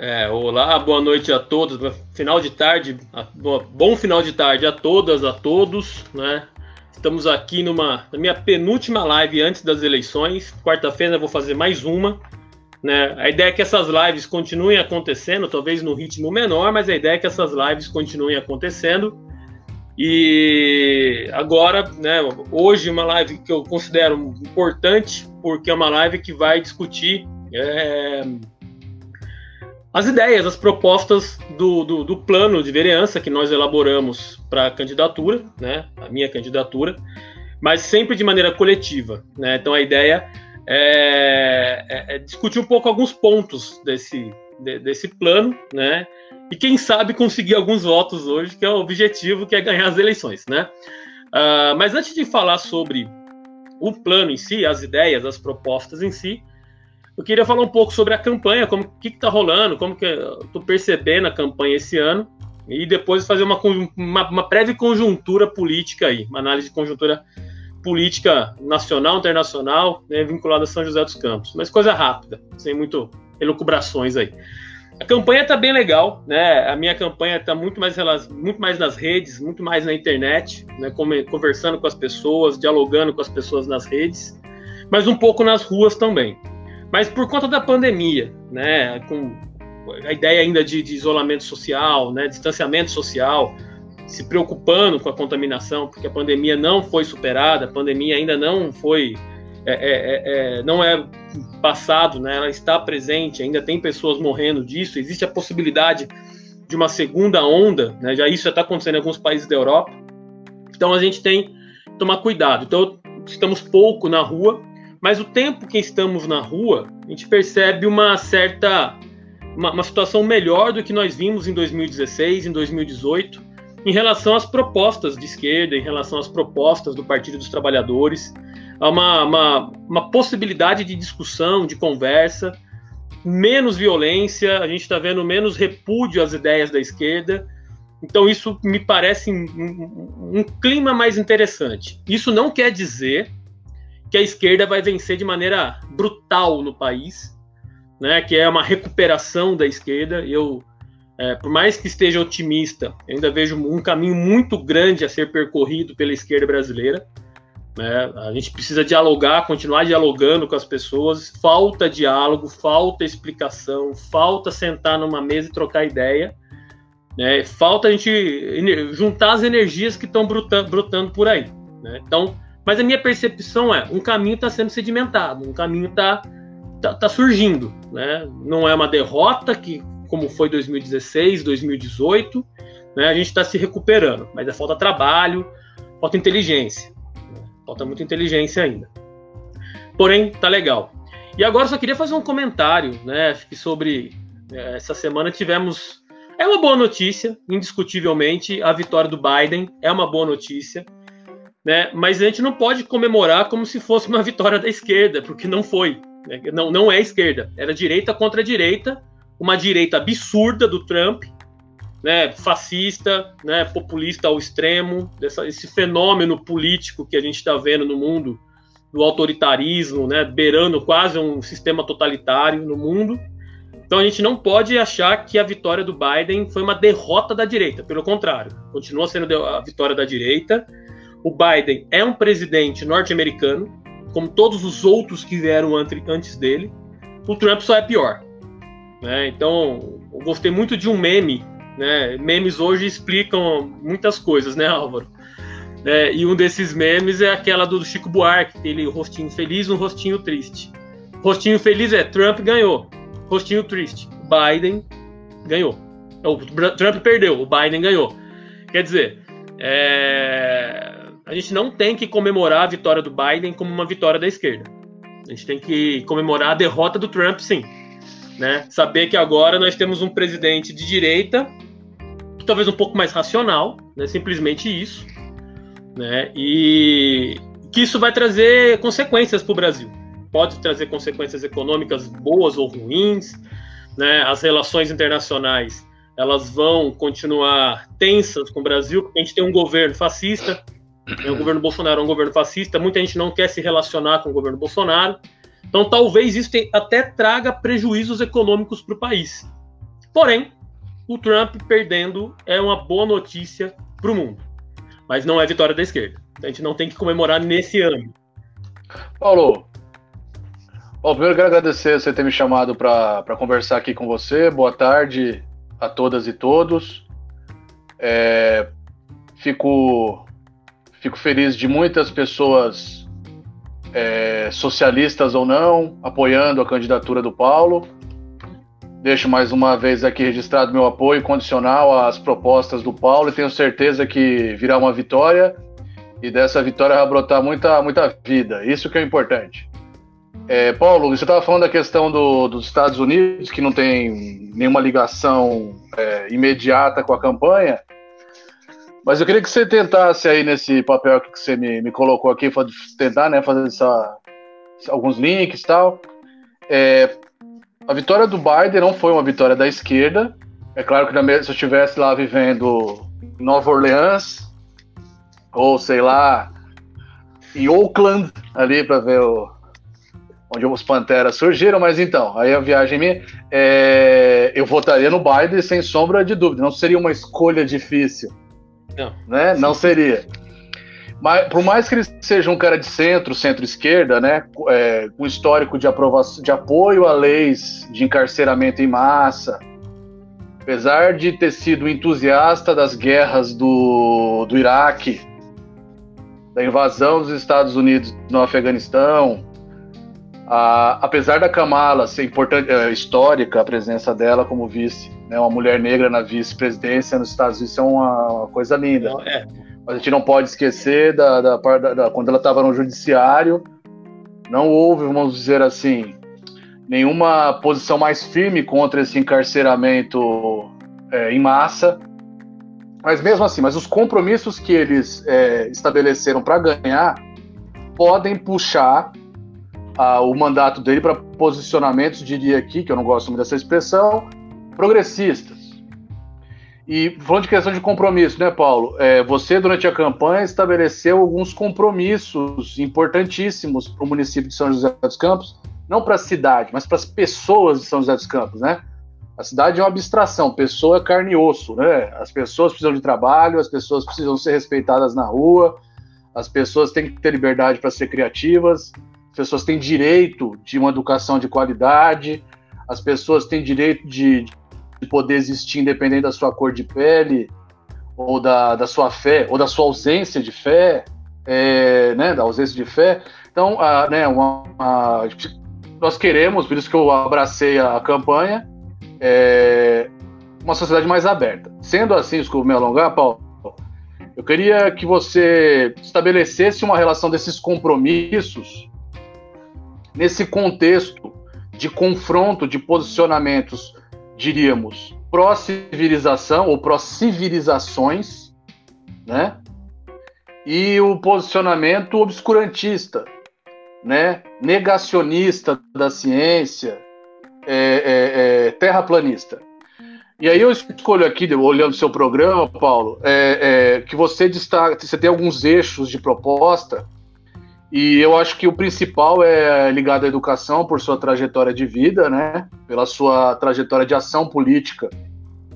É, olá, boa noite a todos. Final de tarde, bom final de tarde a todas, a todos, né? Estamos aqui numa na minha penúltima live antes das eleições. Quarta-feira eu vou fazer mais uma. Né? A ideia é que essas lives continuem acontecendo, talvez no ritmo menor, mas a ideia é que essas lives continuem acontecendo. E agora, né, hoje uma live que eu considero importante, porque é uma live que vai discutir é, as ideias, as propostas do, do, do, plano de vereança que nós elaboramos para a candidatura, né, a minha candidatura, mas sempre de maneira coletiva. Né? Então a ideia é, é, é discutir um pouco alguns pontos desse, de, desse plano, né? E quem sabe conseguir alguns votos hoje, que é o objetivo, que é ganhar as eleições, né? Uh, mas antes de falar sobre o plano em si, as ideias, as propostas em si, eu queria falar um pouco sobre a campanha, como que está rolando, como que eu estou percebendo a campanha esse ano, e depois fazer uma, uma, uma breve conjuntura política aí, uma análise de conjuntura política nacional, internacional, né, vinculada a São José dos Campos. Mas coisa rápida, sem muito elucubrações aí. A campanha está bem legal, né? A minha campanha está muito mais muito mais nas redes, muito mais na internet, né? Conversando com as pessoas, dialogando com as pessoas nas redes, mas um pouco nas ruas também. Mas por conta da pandemia, né, com a ideia ainda de, de isolamento social, né, distanciamento social, se preocupando com a contaminação, porque a pandemia não foi superada, a pandemia ainda não foi, é, é, é, é não é passado, né, ela está presente, ainda tem pessoas morrendo disso, existe a possibilidade de uma segunda onda, né, já isso já está acontecendo em alguns países da Europa, então a gente tem que tomar cuidado. Então estamos pouco na rua, mas o tempo que estamos na rua, a gente percebe uma certa uma, uma, situação melhor do que nós vimos em 2016, em 2018, em relação às propostas de esquerda, em relação às propostas do Partido dos Trabalhadores, há uma, uma, uma possibilidade de discussão, de conversa, menos violência, a gente está vendo menos repúdio às ideias da esquerda. Então, isso me parece um, um, um clima mais interessante. Isso não quer dizer que a esquerda vai vencer de maneira brutal no país, né, que é uma recuperação da esquerda. Eu, é, por mais que esteja otimista, ainda vejo um caminho muito grande a ser percorrido pela esquerda brasileira. Né? A gente precisa dialogar, continuar dialogando com as pessoas. Falta diálogo, falta explicação, falta sentar numa mesa e trocar ideia. Né? Falta a gente juntar as energias que estão brotando por aí. Né? Então, mas a minha percepção é, um caminho está sendo sedimentado, um caminho está tá, tá, surgindo, né? Não é uma derrota que, como foi 2016, 2018, né? A gente está se recuperando, mas é falta trabalho, falta inteligência, né? falta muita inteligência ainda. Porém, tá legal. E agora só queria fazer um comentário, né? Sobre é, essa semana tivemos é uma boa notícia, indiscutivelmente, a vitória do Biden é uma boa notícia né? Mas a gente não pode comemorar como se fosse uma vitória da esquerda, porque não foi. Né? Não, não é esquerda, era direita contra direita, uma direita absurda do Trump, né? Fascista, né? Populista ao extremo, dessa, esse fenômeno político que a gente está vendo no mundo do autoritarismo, né? Beirando quase um sistema totalitário no mundo. Então a gente não pode achar que a vitória do Biden foi uma derrota da direita, pelo contrário, continua sendo a vitória da direita o Biden é um presidente norte-americano, como todos os outros que vieram antes dele. O Trump só é pior. Né? Então, eu gostei muito de um meme. Né? Memes hoje explicam muitas coisas, né, Álvaro? É, e um desses memes é aquela do Chico Buarque, aquele rostinho feliz e um rostinho triste. Rostinho feliz é Trump ganhou. Rostinho triste, Biden ganhou. O Trump perdeu, o Biden ganhou. Quer dizer, é a gente não tem que comemorar a vitória do Biden como uma vitória da esquerda. A gente tem que comemorar a derrota do Trump, sim. Né? Saber que agora nós temos um presidente de direita, talvez um pouco mais racional, né? simplesmente isso, né? e que isso vai trazer consequências para o Brasil. Pode trazer consequências econômicas boas ou ruins, né? as relações internacionais elas vão continuar tensas com o Brasil, porque a gente tem um governo fascista, o governo Bolsonaro é um governo fascista, muita gente não quer se relacionar com o governo Bolsonaro. Então, talvez isso até traga prejuízos econômicos para o país. Porém, o Trump perdendo é uma boa notícia para o mundo, mas não é vitória da esquerda. A gente não tem que comemorar nesse ano. Paulo, Bom, primeiro quero agradecer você ter me chamado para conversar aqui com você. Boa tarde a todas e todos. É, fico, fico feliz de muitas pessoas, é, socialistas ou não, apoiando a candidatura do Paulo. Deixo mais uma vez aqui registrado meu apoio condicional às propostas do Paulo e tenho certeza que virá uma vitória e dessa vitória vai brotar muita, muita vida. Isso que é importante. É, Paulo, você estava falando da questão do, dos Estados Unidos, que não tem nenhuma ligação é, imediata com a campanha, mas eu queria que você tentasse aí nesse papel que você me, me colocou aqui, tentar né, fazer essa, alguns links e tal. É, a vitória do Biden não foi uma vitória da esquerda. É claro que se eu estivesse lá vivendo em Nova Orleans, ou sei lá, em Oakland, ali para ver o, onde os Panteras surgiram, mas então, aí a viagem minha, é, eu votaria no Biden sem sombra de dúvida, não seria uma escolha difícil. Não. Né? Não seria. Mas, por mais que ele seja um cara de centro, centro-esquerda, né, é, com histórico de, aprovação, de apoio a leis de encarceramento em massa, apesar de ter sido entusiasta das guerras do, do Iraque, da invasão dos Estados Unidos no Afeganistão, a, apesar da Kamala ser importante, é, histórica a presença dela como vice, né, uma mulher negra na vice-presidência nos Estados Unidos é uma, coisa linda. Não, é. Mas a gente não pode esquecer da, da, da, da quando ela estava no judiciário, não houve, vamos dizer assim, nenhuma posição mais firme contra esse encarceramento é, em massa. Mas mesmo assim, mas os compromissos que eles é, estabeleceram para ganhar podem puxar a, o mandato dele para posicionamentos, diria aqui, que eu não gosto muito dessa expressão, progressistas. E falando de questão de compromisso, né, Paulo? É, você, durante a campanha, estabeleceu alguns compromissos importantíssimos para o município de São José dos Campos, não para a cidade, mas para as pessoas de São José dos Campos, né? A cidade é uma abstração, pessoa é carne e osso, né? As pessoas precisam de trabalho, as pessoas precisam ser respeitadas na rua, as pessoas têm que ter liberdade para ser criativas, pessoas têm direito de uma educação de qualidade, as pessoas têm direito de, de poder existir independente da sua cor de pele, ou da, da sua fé, ou da sua ausência de fé, é, né, da ausência de fé. Então, a, né, uma, nós queremos, por isso que eu abracei a, a campanha, é, uma sociedade mais aberta. Sendo assim, desculpa me alongar, Paulo, eu queria que você estabelecesse uma relação desses compromissos nesse contexto de confronto de posicionamentos, diríamos, pró-civilização ou pró-civilizações, né? E o posicionamento obscurantista, né? Negacionista da ciência, é, é, é, terraplanista. E aí eu escolho aqui, olhando seu programa, Paulo, é, é, que você destaca, você tem alguns eixos de proposta e eu acho que o principal é ligado à educação por sua trajetória de vida, né? Pela sua trajetória de ação política,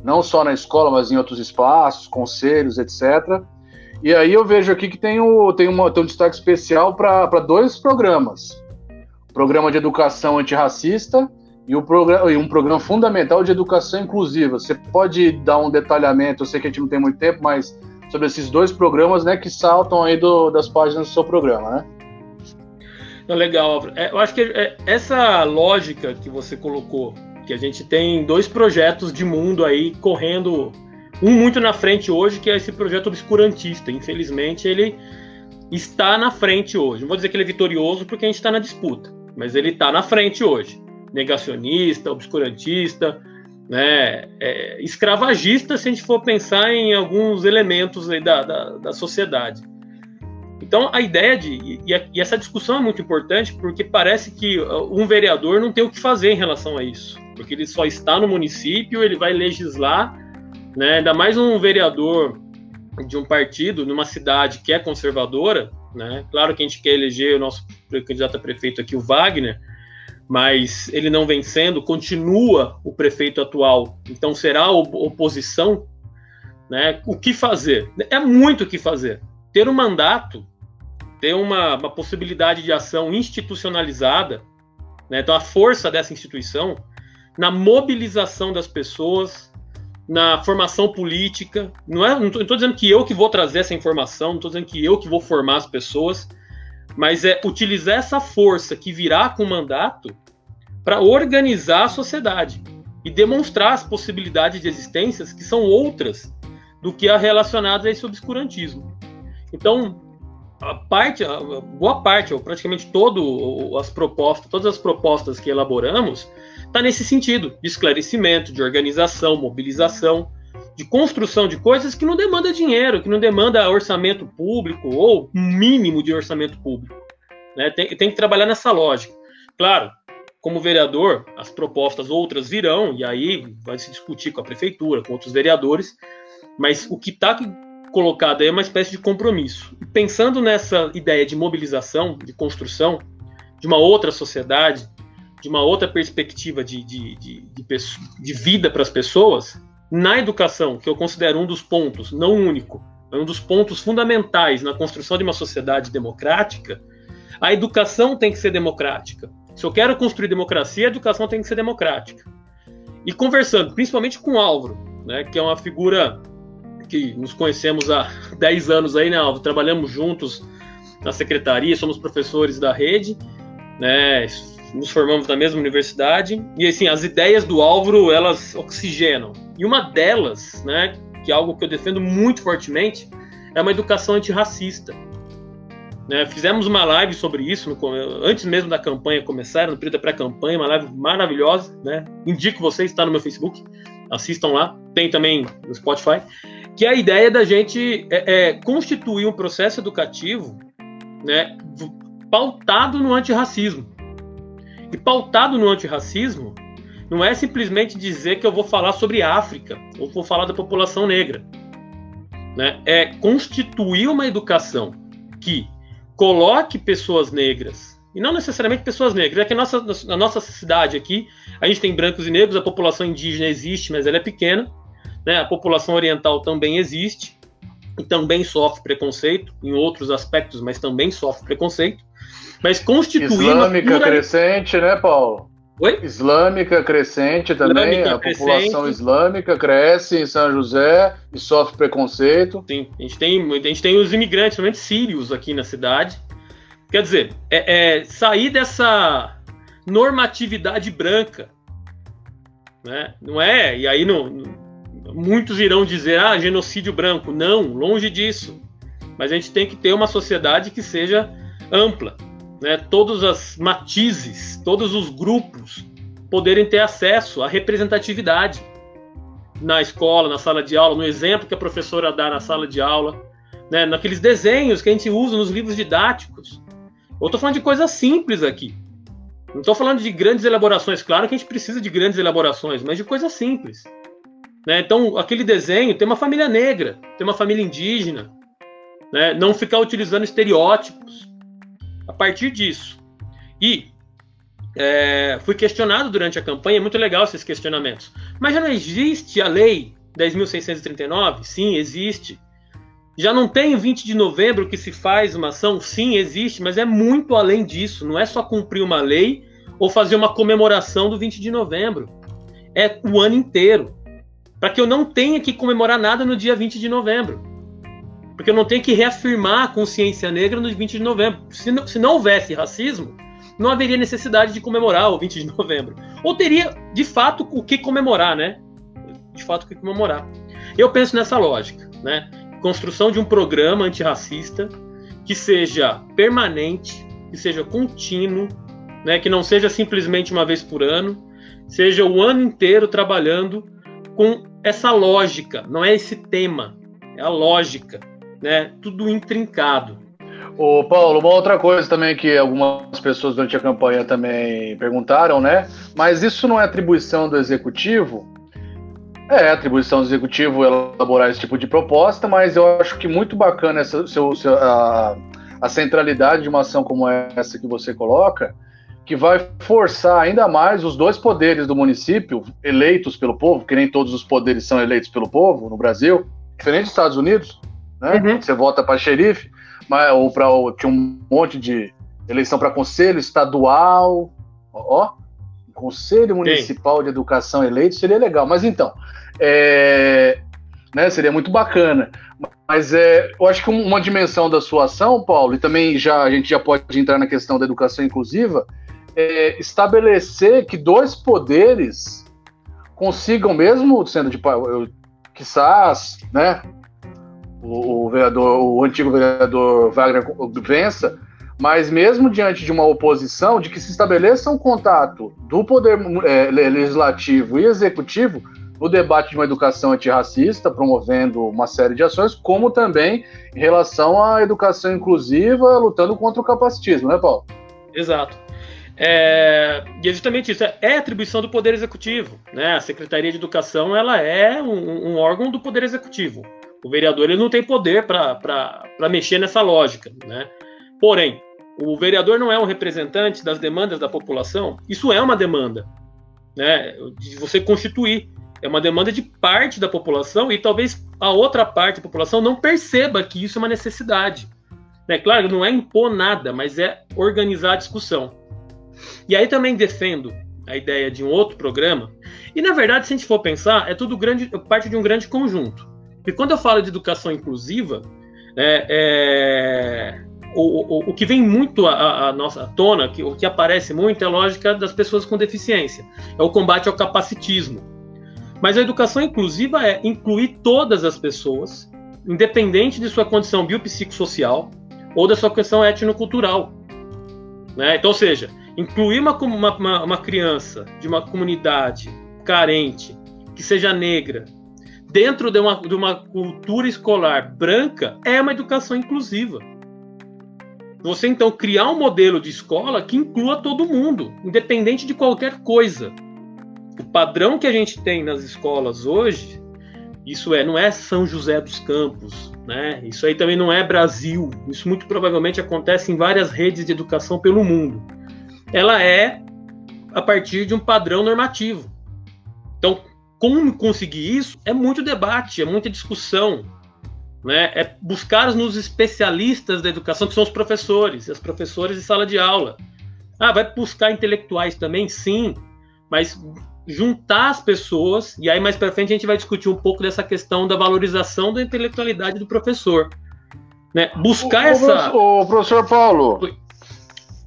não só na escola, mas em outros espaços, conselhos, etc. E aí eu vejo aqui que tem, o, tem, uma, tem um destaque especial para dois programas: o programa de educação antirracista e, o programa, e um programa fundamental de educação inclusiva. Você pode dar um detalhamento? Eu sei que a gente não tem muito tempo, mas sobre esses dois programas, né, que saltam aí do, das páginas do seu programa, né? Não, legal. É, eu acho que é, essa lógica que você colocou, que a gente tem dois projetos de mundo aí correndo, um muito na frente hoje, que é esse projeto obscurantista. Infelizmente, ele está na frente hoje. Não vou dizer que ele é vitorioso porque a gente está na disputa, mas ele está na frente hoje. Negacionista, obscurantista, né, é, escravagista, se a gente for pensar em alguns elementos da, da, da sociedade. Então, a ideia de. E, e, essa discussão é muito importante porque parece que uh, um vereador não tem o que fazer em relação a isso. Porque ele só está no município, ele vai legislar, né? ainda mais um vereador de um partido, numa cidade que é conservadora. Né? Claro que a gente quer eleger o nosso candidato a prefeito aqui, o Wagner, mas ele não vencendo, continua o prefeito atual, então será oposição, né? O que fazer? É muito o que fazer. Ter um mandato, ter uma, uma possibilidade de ação institucionalizada, né? então a força dessa instituição na mobilização das pessoas, na formação política. Não é, não estou dizendo que eu que vou trazer essa informação, não estou dizendo que eu que vou formar as pessoas, mas é utilizar essa força que virá com o mandato para organizar a sociedade e demonstrar as possibilidades de existências que são outras do que a relacionadas a esse obscurantismo. Então, a parte, a boa parte, ou praticamente todo as propostas, todas as propostas que elaboramos, está nesse sentido de esclarecimento, de organização, mobilização, de construção de coisas que não demanda dinheiro, que não demanda orçamento público ou mínimo de orçamento público. Né? Tem, tem que trabalhar nessa lógica. Claro, como vereador, as propostas outras virão, e aí vai se discutir com a prefeitura, com outros vereadores, mas o que está colocado aí é uma espécie de compromisso. Pensando nessa ideia de mobilização, de construção, de uma outra sociedade, de uma outra perspectiva de, de, de, de, vida para as pessoas, na educação, que eu considero um dos pontos, não único, é um dos pontos fundamentais na construção de uma sociedade democrática, a educação tem que ser democrática. Se eu quero construir democracia, a educação tem que ser democrática. E conversando, principalmente com Álvaro, né, que é uma figura que nos conhecemos há 10 anos aí, né, Álvaro? Trabalhamos juntos na secretaria, somos professores da rede, né, nos formamos na mesma universidade, e assim, as ideias do Álvaro, elas oxigenam. E uma delas, né, que é algo que eu defendo muito fortemente, é uma educação antirracista. Né, fizemos uma live sobre isso no, antes mesmo da campanha começar, no período da pré-campanha, uma live maravilhosa. Né? Indico vocês, está no meu Facebook, assistam lá. Tem também no Spotify. Que a ideia da gente é, é, constituir um processo educativo né, pautado no antirracismo. E pautado no antirracismo não é simplesmente dizer que eu vou falar sobre África ou vou falar da população negra. Né? É constituir uma educação que coloque pessoas negras, e não necessariamente pessoas negras, é que a nossa, na nossa cidade aqui, a gente tem brancos e negros, a população indígena existe, mas ela é pequena, né? a população oriental também existe, e também sofre preconceito, em outros aspectos, mas também sofre preconceito, mas constituir Islâmica crescente, né, Paulo? Oi? Islâmica crescente também, islâmica a crescente. população islâmica cresce em São José e sofre preconceito. Sim, a gente tem, a gente tem os imigrantes, principalmente sírios aqui na cidade. Quer dizer, é, é sair dessa normatividade branca, né? Não é? E aí não, muitos irão dizer, ah, genocídio branco. Não, longe disso. Mas a gente tem que ter uma sociedade que seja ampla, né, todos as matizes, todos os grupos poderem ter acesso à representatividade na escola, na sala de aula, no exemplo que a professora dá na sala de aula, né, naqueles desenhos que a gente usa nos livros didáticos. Eu estou falando de coisas simples aqui. Não estou falando de grandes elaborações. Claro que a gente precisa de grandes elaborações, mas de coisas simples. Né? Então, aquele desenho tem uma família negra, tem uma família indígena. Né? Não ficar utilizando estereótipos a partir disso. E é, fui questionado durante a campanha, é muito legal esses questionamentos. Mas já não existe a lei 10.639? Sim, existe. Já não tem o 20 de novembro que se faz uma ação? Sim, existe, mas é muito além disso. Não é só cumprir uma lei ou fazer uma comemoração do 20 de novembro. É o ano inteiro. Para que eu não tenha que comemorar nada no dia 20 de novembro porque eu não tenho que reafirmar a consciência negra no 20 de novembro. Se não, se não houvesse racismo, não haveria necessidade de comemorar o 20 de novembro. Ou teria, de fato, o que comemorar, né? De fato, o que comemorar. Eu penso nessa lógica, né? Construção de um programa antirracista que seja permanente, que seja contínuo, né? Que não seja simplesmente uma vez por ano, seja o ano inteiro trabalhando com essa lógica, não é esse tema, é a lógica né? Tudo intrincado. Ô, Paulo, uma outra coisa também que algumas pessoas durante a campanha também perguntaram, né? Mas isso não é atribuição do executivo? É, atribuição do executivo elaborar esse tipo de proposta, mas eu acho que muito bacana essa, seu, seu, a, a centralidade de uma ação como essa que você coloca, que vai forçar ainda mais os dois poderes do município, eleitos pelo povo, que nem todos os poderes são eleitos pelo povo no Brasil, diferente dos Estados Unidos, né? Uhum. Você vota para xerife, mas, ou para tinha um monte de eleição para conselho estadual, ó, conselho municipal Sim. de educação eleito seria legal. Mas então, é, né, seria muito bacana. Mas é, eu acho que uma dimensão da sua ação, Paulo, e também já a gente já pode entrar na questão da educação inclusiva, é estabelecer que dois poderes consigam, mesmo sendo de quizás, né, o, o, vereador, o antigo vereador Wagner vença, mas mesmo diante de uma oposição, de que se estabeleça um contato do poder é, legislativo e executivo no debate de uma educação antirracista, promovendo uma série de ações, como também em relação à educação inclusiva, lutando contra o capacitismo, né, Paulo? Exato. É, e é justamente isso, é atribuição do Poder Executivo. Né? A Secretaria de Educação ela é um, um órgão do Poder Executivo. O vereador ele não tem poder para mexer nessa lógica. Né? Porém, o vereador não é um representante das demandas da população. Isso é uma demanda né, de você constituir. É uma demanda de parte da população e talvez a outra parte da população não perceba que isso é uma necessidade. É claro, não é impor nada, mas é organizar a discussão. E aí também defendo a ideia de um outro programa. E na verdade, se a gente for pensar, é tudo grande, parte de um grande conjunto. E quando eu falo de educação inclusiva, é, é, o, o, o, que vem muito à, nossa tona, que, o que aparece muito é a lógica das pessoas com deficiência. É o combate ao capacitismo. Mas a educação inclusiva é incluir todas as pessoas, independente de sua condição biopsicossocial ou da sua questão etnocultural. Né? Então, ou seja, incluir uma, uma, uma criança de uma comunidade carente, que seja negra, dentro de uma, de uma cultura escolar branca, é uma educação inclusiva. Você então criar um modelo de escola que inclua todo mundo, independente de qualquer coisa. O padrão que a gente tem nas escolas hoje, isso é, não é São José dos Campos, né? Isso aí também não é Brasil. Isso muito provavelmente acontece em várias redes de educação pelo mundo ela é a partir de um padrão normativo. Então, como conseguir isso é muito debate, é muita discussão, né? É buscar nos especialistas da educação, que são os professores, as professoras de sala de aula. Ah, vai buscar intelectuais também? Sim, mas juntar as pessoas, e aí mais para frente a gente vai discutir um pouco dessa questão da valorização da intelectualidade do professor. Né? Buscar o, essa. O professor Paulo,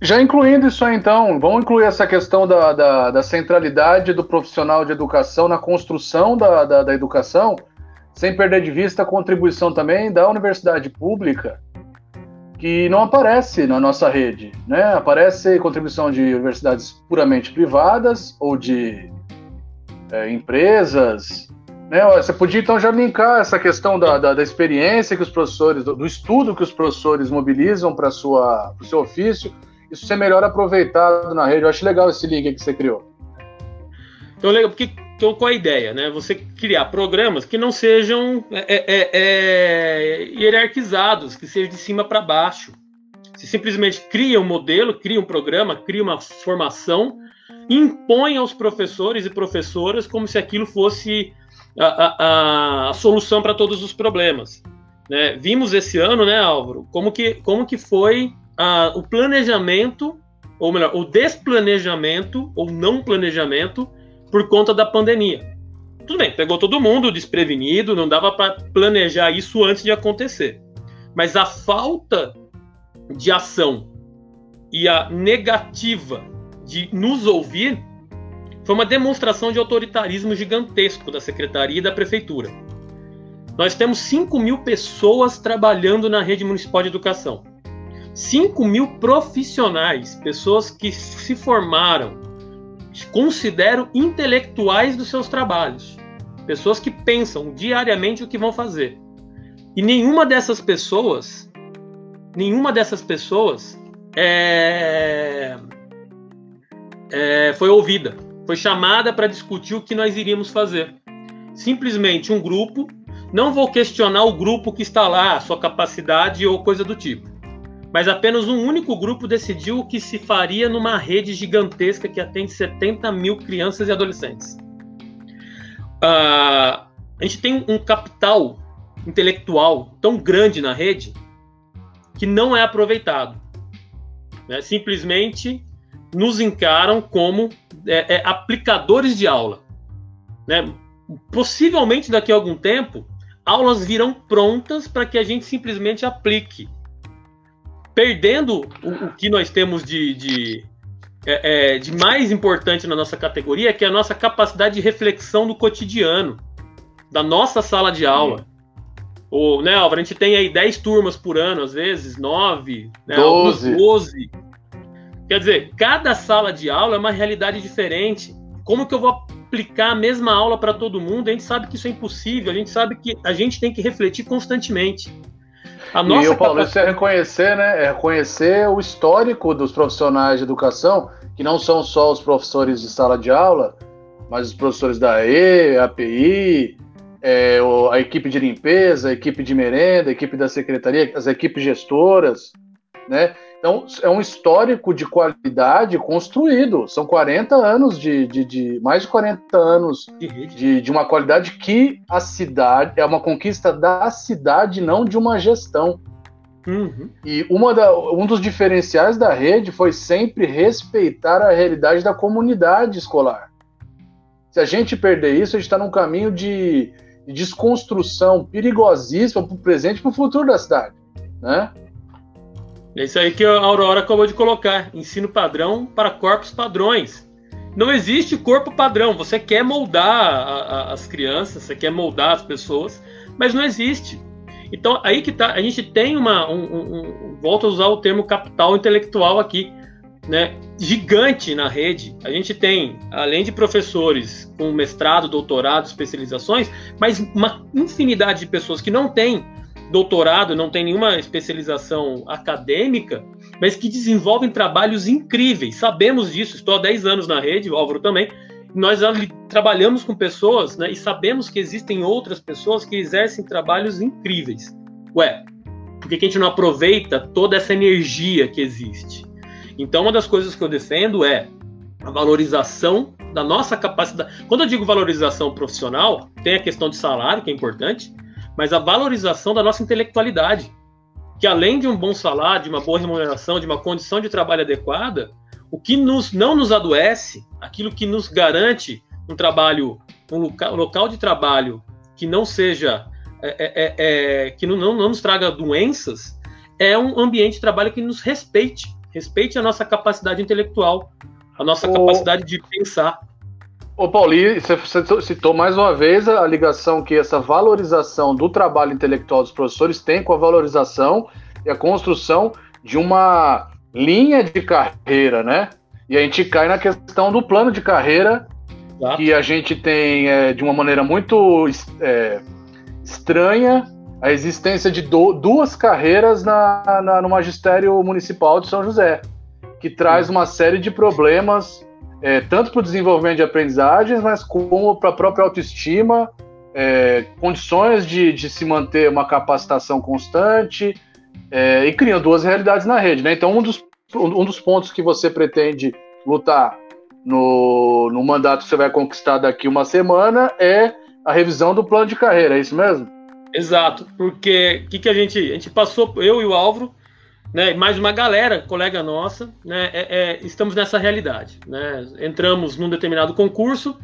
já incluindo isso aí, então, vamos incluir essa questão da, da, da centralidade do profissional de educação na construção da, da, da, educação, sem perder de vista a contribuição também da universidade pública, que não aparece na nossa rede. Né? Aparece contribuição de universidades puramente privadas ou de é, empresas. Né? Você podia então já linkar essa questão da, da, da experiência que os professores, do, do, estudo que os professores mobilizam para o seu ofício isso ser melhor aproveitado na rede. Eu acho legal esse link que você criou. Então, legal, porque então, qual a ideia? Né? Você criar programas que não sejam é, é, é, hierarquizados, que sejam de cima para baixo. Você simplesmente cria um modelo, cria um programa, cria uma formação, impõe aos professores e professoras como se aquilo fosse a, a, a solução para todos os problemas. Né? Vimos esse ano, né, Álvaro, como que, como que foi a, o planejamento, ou melhor, o desplanejamento ou não planejamento por conta da pandemia. Tudo bem, pegou todo mundo desprevenido, não dava para planejar isso antes de acontecer. Mas a falta de ação e a negativa de nos ouvir foi uma demonstração de autoritarismo gigantesco da secretaria e da prefeitura. Nós temos 5 mil pessoas trabalhando na rede municipal de educação. 5 mil profissionais, pessoas que se formaram, considero intelectuais dos seus trabalhos, pessoas que pensam diariamente o que vão fazer. E nenhuma dessas pessoas, nenhuma dessas pessoas é, é, foi ouvida, foi chamada para discutir o que nós iríamos fazer. Simplesmente um grupo, não vou questionar o grupo que está lá, sua capacidade ou coisa do tipo mas apenas um único grupo decidiu o que se faria numa rede gigantesca que atende 70 mil crianças e adolescentes. Uh, a gente tem um capital intelectual tão grande na rede que não é aproveitado. Né? Simplesmente nos encaram como é, é, aplicadores de aula. Né? Possivelmente daqui a algum tempo, aulas virão prontas para que a gente simplesmente aplique. Perdendo o, o que nós temos de, de, é, é de mais importante na nossa categoria, que é a nossa capacidade de reflexão do cotidiano, da nossa sala de aula. O, né, Álvaro, a gente tem aí 10 turmas por ano, às vezes, 9, né, 12. 12. Quer dizer, cada sala de aula é uma realidade diferente. Como que eu vou aplicar a mesma aula para todo mundo? A gente sabe que isso é impossível, a gente sabe que a gente tem que refletir constantemente. A nossa e o Paulo, isso é reconhecer, né? É reconhecer o histórico dos profissionais de educação, que não são só os professores de sala de aula, mas os professores da E, API, é, a equipe de limpeza, a equipe de merenda, a equipe da secretaria, as equipes gestoras, né? Então, é um histórico de qualidade construído. São 40 anos de, de, de mais de 40 anos de, de, uma qualidade que a cidade é uma conquista da cidade, não de uma gestão. Uhum. E uma da, um dos diferenciais da rede foi sempre respeitar a realidade da comunidade escolar. Se a gente perder isso, a gente está num caminho de, de desconstrução perigosíssima para o presente e para o futuro da cidade. Né? É isso aí que a Aurora acabou de colocar. Ensino padrão para corpos padrões. Não existe corpo padrão. Você quer moldar a, a, as crianças, você quer moldar as pessoas, mas não existe. Então, aí que tá. A gente tem uma. Um, um, um, volto a usar o termo capital intelectual aqui, né? Gigante na rede. A gente tem, além de professores com mestrado, doutorado, especializações, mas uma infinidade de pessoas que não têm doutorado, não tem nenhuma especialização acadêmica, mas que desenvolvem trabalhos incríveis. Sabemos disso, estou há 10 anos na rede, o Álvaro também. Nós trabalhamos com pessoas né, e sabemos que existem outras pessoas que exercem trabalhos incríveis. Ué, por que a gente não aproveita toda essa energia que existe? Então, uma das coisas que eu defendo é a valorização da nossa capacidade. Quando eu digo valorização profissional, tem a questão de salário, que é importante, mas a valorização da nossa intelectualidade. Que além de um bom salário, de uma boa remuneração, de uma condição de trabalho adequada, o que nos, não nos adoece, aquilo que nos garante um trabalho, um local, local de trabalho que não seja, é, é, é, é, que não, não, não nos traga doenças, é um ambiente de trabalho que nos respeite, respeite a nossa capacidade intelectual, a nossa o... capacidade de pensar. Ô Paulinho, você citou mais uma vez a ligação que essa valorização do trabalho intelectual dos professores tem com a valorização e a construção de uma linha de carreira, né? E a gente cai na questão do plano de carreira, Exato. que a gente tem é, de uma maneira muito é, estranha a existência de do, duas carreiras na, na, no magistério municipal de São José, que traz uma série de problemas é, tanto para o desenvolvimento de aprendizagens, mas como para a própria autoestima, é, condições de, de, se manter uma capacitação constante é, e criando duas realidades na rede. Né? Então, um dos, um dos pontos que você pretende lutar no, no mandato que você vai conquistar daqui uma semana é a revisão do plano de carreira, é isso mesmo? Exato, porque o que, que a gente. A gente passou, eu e o Álvaro, né, mais uma galera, colega nossa, né, é, é, estamos nessa realidade. Né? Entramos num determinado concurso,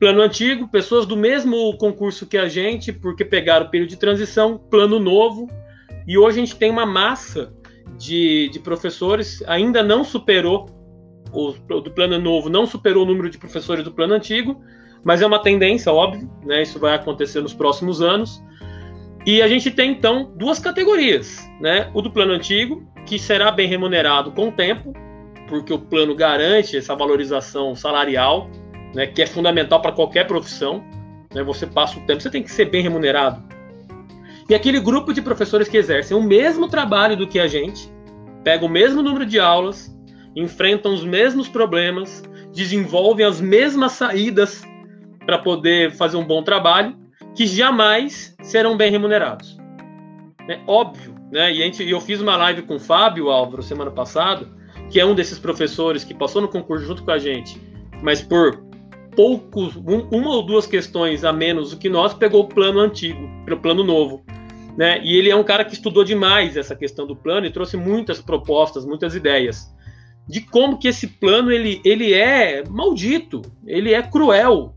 plano antigo, pessoas do mesmo concurso que a gente, porque pegaram o período de transição, plano novo, e hoje a gente tem uma massa de, de professores, ainda não superou, o do plano novo não superou o número de professores do plano antigo, mas é uma tendência, óbvio, né? isso vai acontecer nos próximos anos. E a gente tem então duas categorias, né? O do plano antigo, que será bem remunerado com o tempo, porque o plano garante essa valorização salarial, né, que é fundamental para qualquer profissão. Né? Você passa o tempo, você tem que ser bem remunerado. E aquele grupo de professores que exercem o mesmo trabalho do que a gente, pegam o mesmo número de aulas, enfrentam os mesmos problemas, desenvolvem as mesmas saídas para poder fazer um bom trabalho, que jamais serão bem remunerados. É óbvio, né? E gente, eu fiz uma live com o Fábio Álvaro semana passada, que é um desses professores que passou no concurso junto com a gente, mas por poucos, um, uma ou duas questões a menos do que nós, pegou o plano antigo, pelo plano novo. Né? E ele é um cara que estudou demais essa questão do plano e trouxe muitas propostas, muitas ideias de como que esse plano ele, ele é maldito, ele é cruel,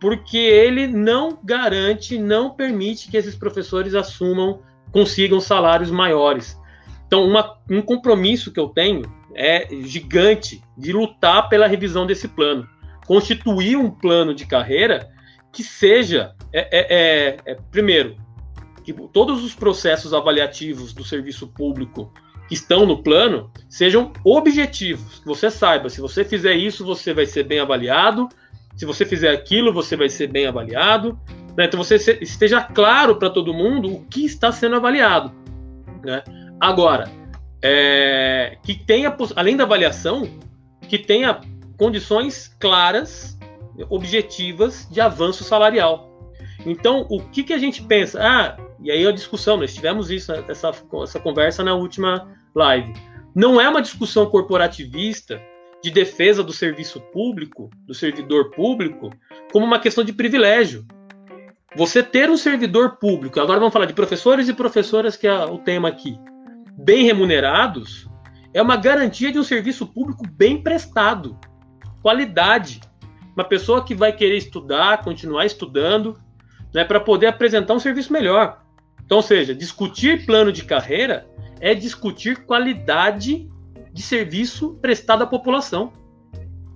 porque ele não garante, não permite que esses professores assumam, consigam salários maiores. Então, uma, um compromisso que eu tenho é gigante de lutar pela revisão desse plano constituir um plano de carreira que seja, é, é, é, é, primeiro, que todos os processos avaliativos do serviço público que estão no plano sejam objetivos. Que você saiba, se você fizer isso, você vai ser bem avaliado. Se você fizer aquilo, você vai ser bem avaliado. Né? Então você esteja claro para todo mundo o que está sendo avaliado. Né? Agora, é, que tenha, além da avaliação, que tenha condições claras, objetivas de avanço salarial. Então, o que, que a gente pensa? Ah, e aí a discussão, nós tivemos isso, essa, essa conversa na última live. Não é uma discussão corporativista de defesa do serviço público, do servidor público, como uma questão de privilégio. Você ter um servidor público, agora vamos falar de professores e professoras, que é o tema aqui, bem remunerados, é uma garantia de um serviço público bem prestado qualidade. Uma pessoa que vai querer estudar, continuar estudando, né, para poder apresentar um serviço melhor. Então, ou seja, discutir plano de carreira é discutir qualidade de serviço prestado à população.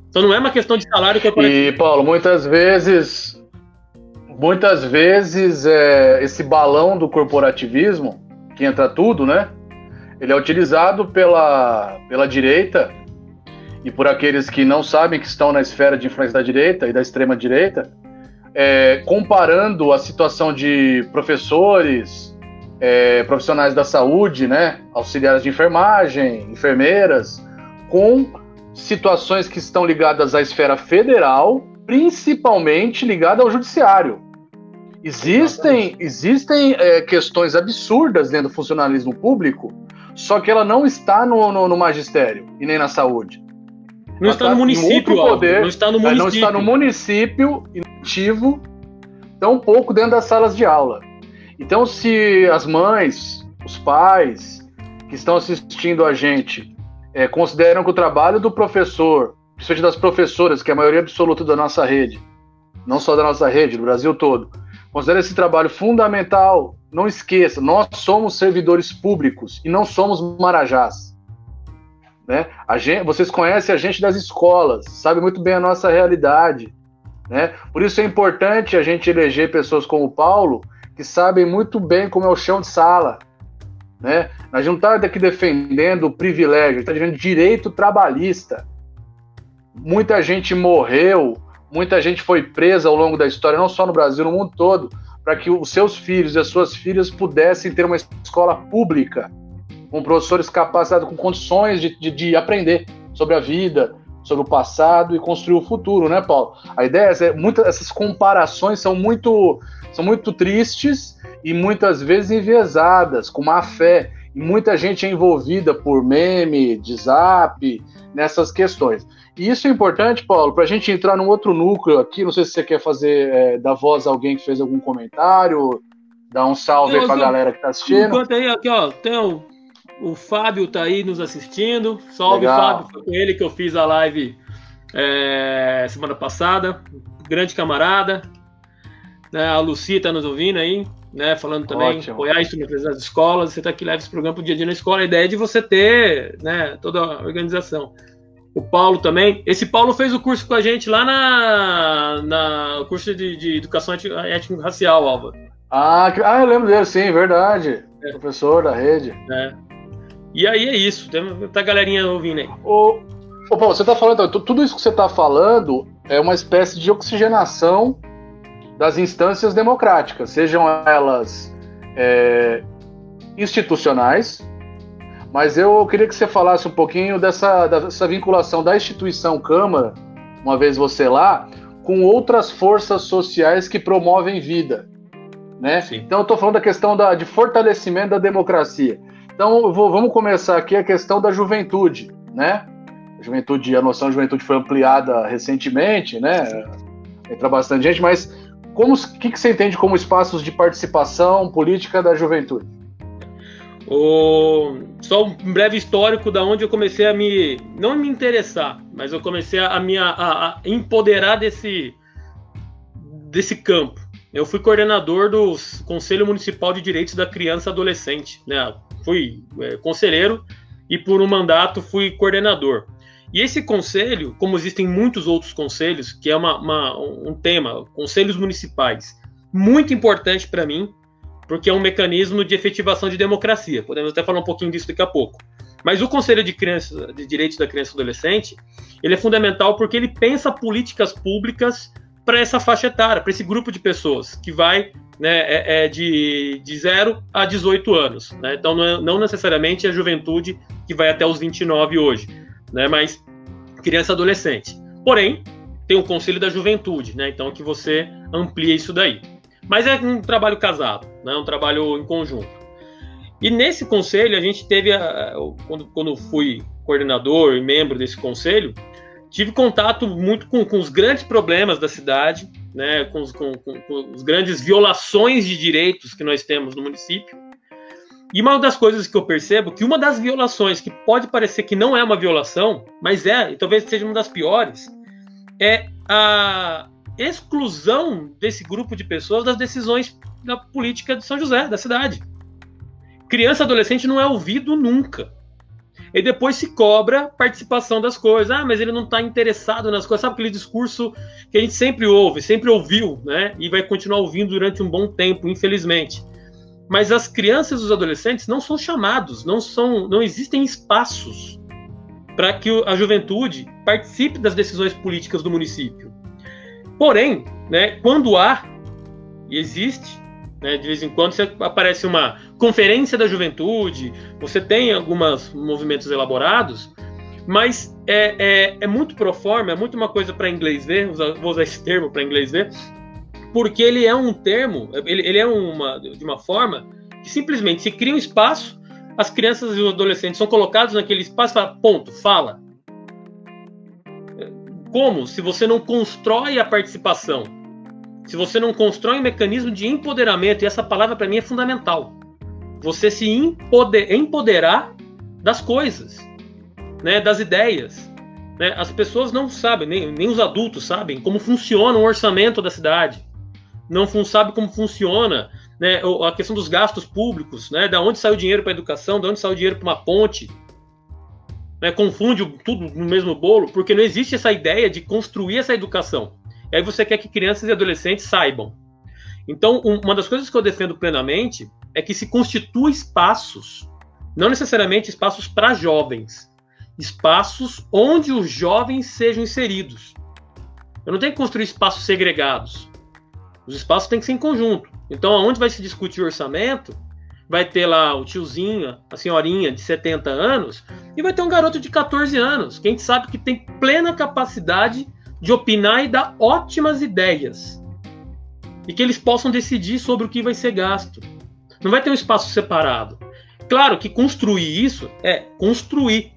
Então não é uma questão de salário corporativo. E, Paulo, muitas vezes, muitas vezes é, esse balão do corporativismo, que entra tudo, né? Ele é utilizado pela, pela direita e por aqueles que não sabem que estão na esfera de influência da direita e da extrema direita, é, comparando a situação de professores, é, profissionais da saúde, né, auxiliares de enfermagem, enfermeiras, com situações que estão ligadas à esfera federal, principalmente ligada ao judiciário. Existem, existem é, questões absurdas dentro do funcionalismo público, só que ela não está no, no, no magistério e nem na saúde. Não está no município, poder, não está no município. É, não está no município inativo, tão pouco dentro das salas de aula. Então, se as mães, os pais que estão assistindo a gente é, consideram que o trabalho do professor, principalmente das professoras, que é a maioria absoluta da nossa rede, não só da nossa rede, do Brasil todo, considera esse trabalho fundamental, não esqueça, nós somos servidores públicos e não somos marajás. Né? Gente, vocês conhecem a gente das escolas, sabe muito bem a nossa realidade. Né? Por isso é importante a gente eleger pessoas como o Paulo, que sabem muito bem como é o chão de sala. Né? Nós não estamos aqui defendendo o privilégio, está defendendo direito trabalhista. Muita gente morreu, muita gente foi presa ao longo da história, não só no Brasil, no mundo todo, para que os seus filhos e as suas filhas pudessem ter uma escola pública com professores capacitados, com condições de, de, de, aprender sobre a vida, sobre o passado e construir o futuro, né, Paulo? A ideia é muitas essas comparações são muito são muito tristes e muitas vezes enviesadas, com má fé. E muita gente é envolvida por meme, de zap, nessas questões. E isso é importante, Paulo, para a gente entrar num outro núcleo aqui. Não sei se você quer fazer é, da voz a alguém que fez algum comentário, dar um salve aí para a galera que está assistindo. Enquanto aí, aqui, ó, tem o o Fábio tá aí nos assistindo. Salve, Legal. Fábio. Foi com ele que eu fiz a live é, semana passada. Grande camarada. Né, a Lucy tá nos ouvindo aí, né? Falando também, Ótimo. apoiar isso nas escolas. Você tá aqui, leva esse programa pro dia a dia na escola. A ideia é de você ter né, toda a organização. O Paulo também. Esse Paulo fez o curso com a gente lá na, na curso de, de educação étnico-racial, Álvaro. Ah, ah, eu lembro dele, sim, verdade. É. Professor da rede. É. E aí é isso, tem muita galerinha ouvindo aí. Ô, ô Paulo, você tá falando, então, tudo isso que você tá falando é uma espécie de oxigenação das instâncias democráticas, sejam elas é, institucionais, mas eu queria que você falasse um pouquinho dessa, dessa vinculação da instituição Câmara, uma vez você lá, com outras forças sociais que promovem vida. né? Sim. Então eu estou falando da questão da, de fortalecimento da democracia. Então vou, vamos começar aqui a questão da juventude, né? A juventude, a noção de juventude foi ampliada recentemente, né? Entra bastante gente, mas como que, que você entende como espaços de participação política da juventude? O... Só um breve histórico da onde eu comecei a me não me interessar, mas eu comecei a me a, a empoderar desse desse campo. Eu fui coordenador do Conselho Municipal de Direitos da Criança e Adolescente, né? Fui é, conselheiro e por um mandato fui coordenador. E esse conselho, como existem muitos outros conselhos, que é uma, uma um tema, conselhos municipais, muito importante para mim, porque é um mecanismo de efetivação de democracia. Podemos até falar um pouquinho disso daqui a pouco. Mas o Conselho de, Criança, de Direitos da Criança e Adolescente, ele é fundamental porque ele pensa políticas públicas para essa faixa etária, para esse grupo de pessoas que vai né, é, é de, de 0 a 18 anos. Né? Então, não, é, não necessariamente a juventude que vai até os 29 hoje, né? mas criança e adolescente. Porém, tem o Conselho da Juventude, né? então que você amplia isso daí. Mas é um trabalho casado, né? um trabalho em conjunto. E nesse conselho, a gente teve, a, quando, quando fui coordenador e membro desse conselho, tive contato muito com, com, os grandes problemas da cidade, né, com, os, com, com as grandes violações de direitos que nós temos no município. E uma das coisas que eu percebo que uma das violações que pode parecer que não é uma violação, mas é, e talvez seja uma das piores, é a exclusão desse grupo de pessoas das decisões da política de São José, da cidade. Criança e adolescente não é ouvido nunca e depois se cobra participação das coisas. Ah, mas ele não está interessado nas coisas. Sabe aquele discurso que a gente sempre ouve, sempre ouviu, né? E vai continuar ouvindo durante um bom tempo, infelizmente. Mas as crianças e os adolescentes não são chamados, não são, não existem espaços para que a juventude participe das decisões políticas do município. Porém, né, quando há e existe, né? De vez em quando você aparece uma conferência da juventude, você tem alguns movimentos elaborados, mas é, é, é muito pro forma, é muito uma coisa para inglês ver, vou usar esse termo para inglês ver, porque ele é um termo, ele, ele é uma, de uma forma que simplesmente se cria um espaço, as crianças e os adolescentes são colocados naquele espaço e fala, ponto, fala. Como? Se você não constrói a participação se você não constrói um mecanismo de empoderamento, e essa palavra para mim é fundamental, você se empoder, empoderar das coisas, né, das ideias. Né? As pessoas não sabem, nem, nem os adultos sabem como funciona o orçamento da cidade, não sabem como funciona né, a questão dos gastos públicos, né, da onde sai o dinheiro para a educação, de onde sai o dinheiro para uma ponte, né, confunde tudo no mesmo bolo, porque não existe essa ideia de construir essa educação. E aí você quer que crianças e adolescentes saibam. Então, um, uma das coisas que eu defendo plenamente é que se constitua espaços, não necessariamente espaços para jovens, espaços onde os jovens sejam inseridos. Eu não tenho que construir espaços segregados. Os espaços têm que ser em conjunto. Então, aonde vai se discutir orçamento, vai ter lá o tiozinho, a senhorinha de 70 anos, e vai ter um garoto de 14 anos, que a gente sabe que tem plena capacidade de opinar e dar ótimas ideias. E que eles possam decidir sobre o que vai ser gasto. Não vai ter um espaço separado. Claro que construir isso é construir.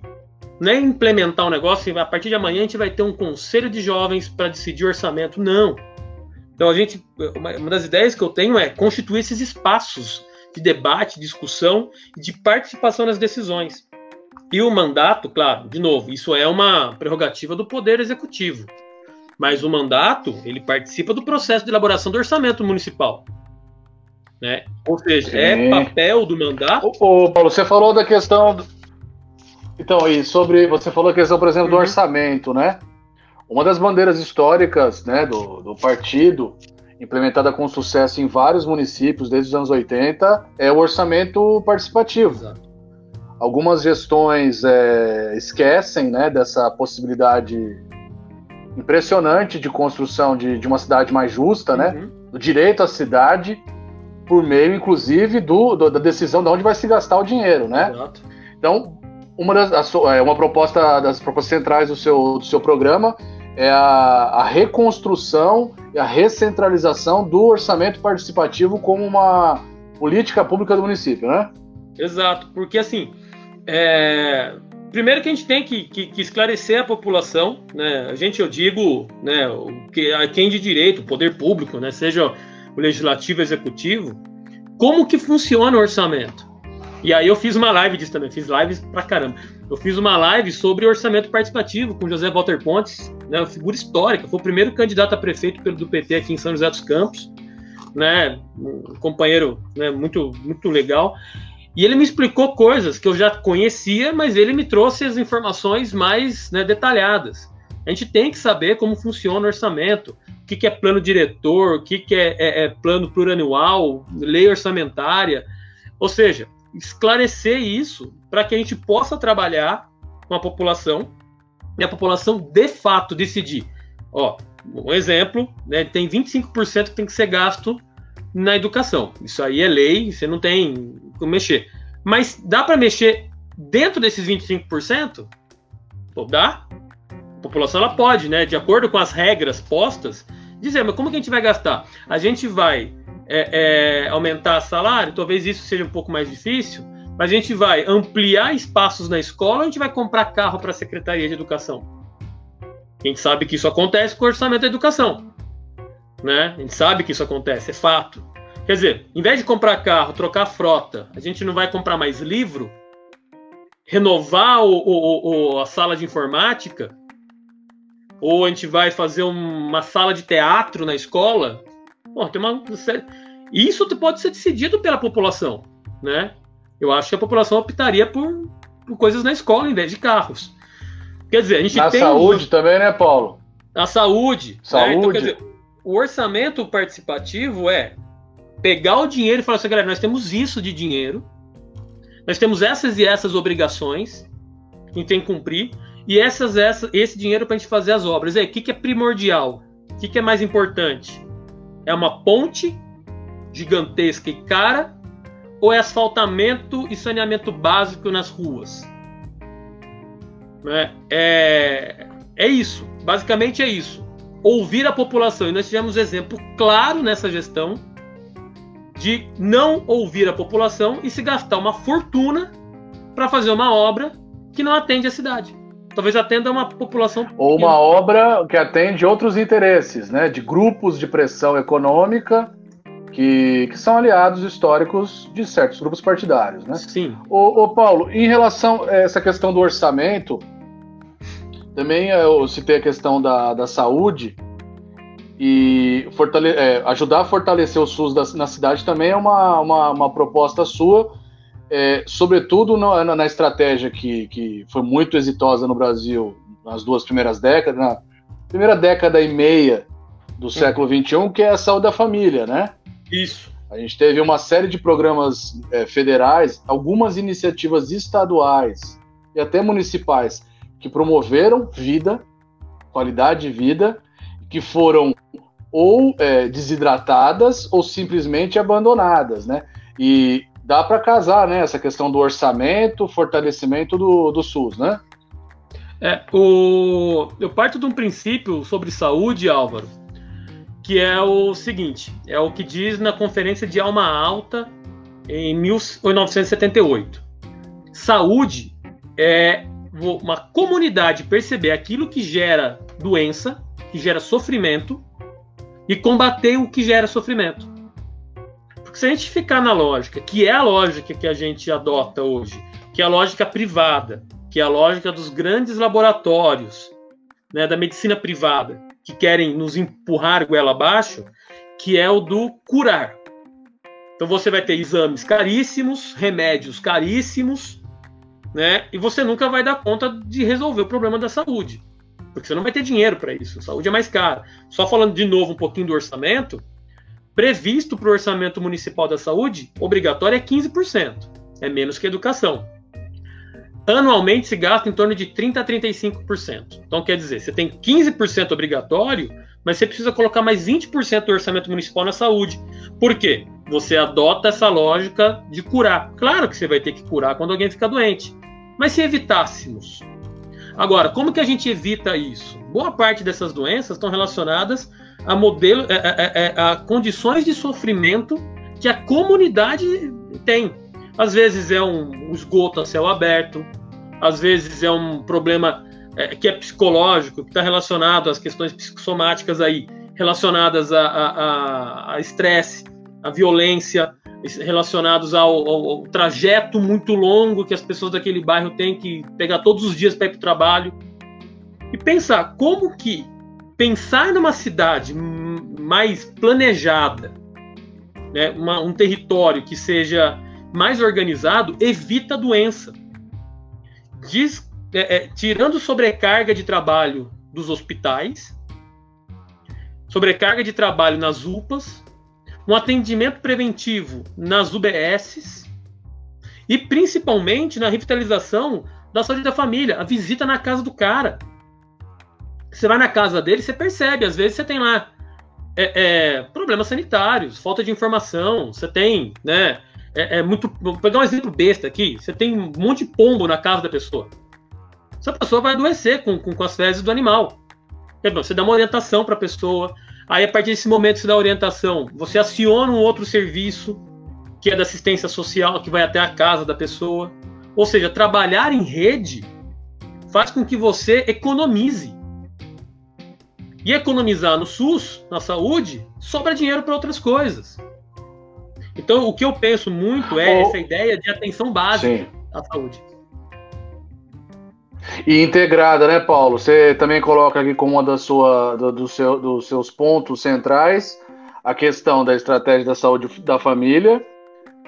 Não é implementar um negócio e a partir de amanhã a gente vai ter um conselho de jovens para decidir orçamento. Não. Então a gente, uma das ideias que eu tenho é constituir esses espaços de debate, discussão e de participação nas decisões. E o mandato, claro, de novo, isso é uma prerrogativa do poder executivo. Mas o mandato, ele participa do processo de elaboração do orçamento municipal. Né? Ou seja, Sim. é papel do mandato. Ô, Paulo, você falou da questão. Do... Então, e sobre. Você falou a questão, por exemplo, do uhum. orçamento, né? Uma das bandeiras históricas né, do, do partido, implementada com sucesso em vários municípios desde os anos 80, é o orçamento participativo. Exato. Algumas gestões é, esquecem né, dessa possibilidade impressionante de construção de, de uma cidade mais justa, né? uhum. né? Do direito à cidade, por meio, inclusive, do, do, da decisão de onde vai se gastar o dinheiro, né? Exato. Então, uma, das, é, uma proposta das propostas centrais do seu, do seu programa é a, a reconstrução e a recentralização do orçamento participativo como uma política pública do município, né? Exato, porque assim, é, primeiro que a gente tem que, que, que, esclarecer a população, né? A gente, eu digo, né, que, a quem de direito, o poder público, né, seja o legislativo, o executivo, como que funciona o orçamento. E aí eu fiz uma live disso também, fiz lives pra caramba. Eu fiz uma live sobre orçamento participativo com José Walter Pontes, né, uma figura histórica, foi o primeiro candidato a prefeito do PT aqui em São José dos Campos, né, um companheiro né, muito, muito legal. E ele me explicou coisas que eu já conhecia, mas ele me trouxe as informações mais né, detalhadas. A gente tem que saber como funciona o orçamento, o que, que é plano diretor, o que, que é, é, é plano plurianual, lei orçamentária. Ou seja, esclarecer isso para que a gente possa trabalhar com a população e a população de fato decidir. Ó, um exemplo, né, tem 25% que tem que ser gasto na educação. Isso aí é lei, você não tem mexer. Mas dá para mexer dentro desses 25%? Pô, dá. A população ela pode, né, de acordo com as regras postas, dizer, mas como que a gente vai gastar? A gente vai é, é, aumentar salário, talvez isso seja um pouco mais difícil, mas a gente vai ampliar espaços na escola a gente vai comprar carro para a Secretaria de Educação? A gente sabe que isso acontece com o orçamento da educação. Né? A gente sabe que isso acontece, é fato. Quer dizer, em vez de comprar carro, trocar frota, a gente não vai comprar mais livro, renovar o, o, o, a sala de informática, ou a gente vai fazer uma sala de teatro na escola. Tem uma Isso pode ser decidido pela população, né? Eu acho que a população optaria por, por coisas na escola em vez de carros. Quer dizer, a gente Na tem. saúde um... também, né, Paulo? Na saúde. Saúde. Né? Então, quer dizer, o orçamento participativo é pegar o dinheiro e falar assim, galera, nós temos isso de dinheiro, nós temos essas e essas obrigações, a gente tem que cumprir, e essas, essas esse dinheiro para a gente fazer as obras. Aí, o que, que é primordial? O que, que é mais importante? É uma ponte gigantesca e cara ou é asfaltamento e saneamento básico nas ruas? Né? É, é isso. Basicamente é isso. Ouvir a população. E nós tivemos exemplo claro nessa gestão de não ouvir a população e se gastar uma fortuna para fazer uma obra que não atende a cidade. Talvez atenda uma população. Ou uma obra que atende outros interesses, né? De grupos de pressão econômica que, que são aliados históricos de certos grupos partidários, né? Sim. Ô, ô Paulo, em relação a essa questão do orçamento, também eu citei a questão da, da saúde e fortale é, ajudar a fortalecer o SUS da, na cidade também é uma, uma, uma proposta sua, é, sobretudo na, na, estratégia que, que foi muito exitosa no Brasil nas duas primeiras décadas, na primeira década e meia do século XXI, que é a saúde da família, né? Isso. A gente teve uma série de programas é, federais, algumas iniciativas estaduais e até municipais que promoveram vida, qualidade de vida, que foram ou é, desidratadas ou simplesmente abandonadas, né? E dá para casar, né? Essa questão do orçamento, fortalecimento do, do SUS, né? É, o... eu parto de um princípio sobre saúde, Álvaro, que é o seguinte: é o que diz na Conferência de Alma Alta em 1978. Saúde é uma comunidade perceber aquilo que gera doença, que gera sofrimento, e combater o que gera sofrimento. Porque se a gente ficar na lógica, que é a lógica que a gente adota hoje, que é a lógica privada, que é a lógica dos grandes laboratórios, né, da medicina privada, que querem nos empurrar goela abaixo, que é o do curar. Então você vai ter exames caríssimos, remédios caríssimos, né? E você nunca vai dar conta de resolver o problema da saúde, porque você não vai ter dinheiro para isso. A saúde é mais cara. Só falando de novo um pouquinho do orçamento, previsto para o orçamento municipal da saúde, obrigatório é 15%. É menos que educação. Anualmente se gasta em torno de 30 a 35%. Então quer dizer, você tem 15% obrigatório, mas você precisa colocar mais 20% do orçamento municipal na saúde. Por quê? Você adota essa lógica de curar. Claro que você vai ter que curar quando alguém fica doente. Mas se evitássemos Agora, como que a gente evita isso? Boa parte dessas doenças estão relacionadas a modelo, a, a, a, a condições de sofrimento que a comunidade tem. Às vezes é um esgoto a céu aberto, às vezes é um problema é, que é psicológico, que está relacionado às questões psicossomáticas aí, relacionadas a estresse, a, violência, relacionados ao, ao, ao, trajeto muito longo que as pessoas daquele bairro têm que pegar todos os dias para ir para o trabalho. E pensar como que pensar numa cidade mais planejada, né, uma, um território que seja mais organizado, evita a doença. Diz, é, é, tirando sobrecarga de trabalho dos hospitais, sobrecarga de trabalho nas UPAs, um atendimento preventivo nas UBSs e principalmente na revitalização da saúde da família, a visita na casa do cara. Você vai na casa dele, você percebe, às vezes você tem lá é, é, problemas sanitários, falta de informação, você tem, né? É, é, muito. Vou pegar um exemplo besta aqui. Você tem um monte de pombo na casa da pessoa. Essa pessoa vai adoecer com, com, com as fezes do animal. Você dá uma orientação para a pessoa, Aí, a partir desse momento, você dá orientação. Você aciona um outro serviço, que é da assistência social, que vai até a casa da pessoa. Ou seja, trabalhar em rede faz com que você economize. E economizar no SUS, na saúde, sobra dinheiro para outras coisas. Então, o que eu penso muito é essa ideia de atenção básica Sim. à saúde. E integrada, né, Paulo? Você também coloca aqui como uma das sua, do, do seu, dos seus pontos centrais a questão da estratégia da saúde da família,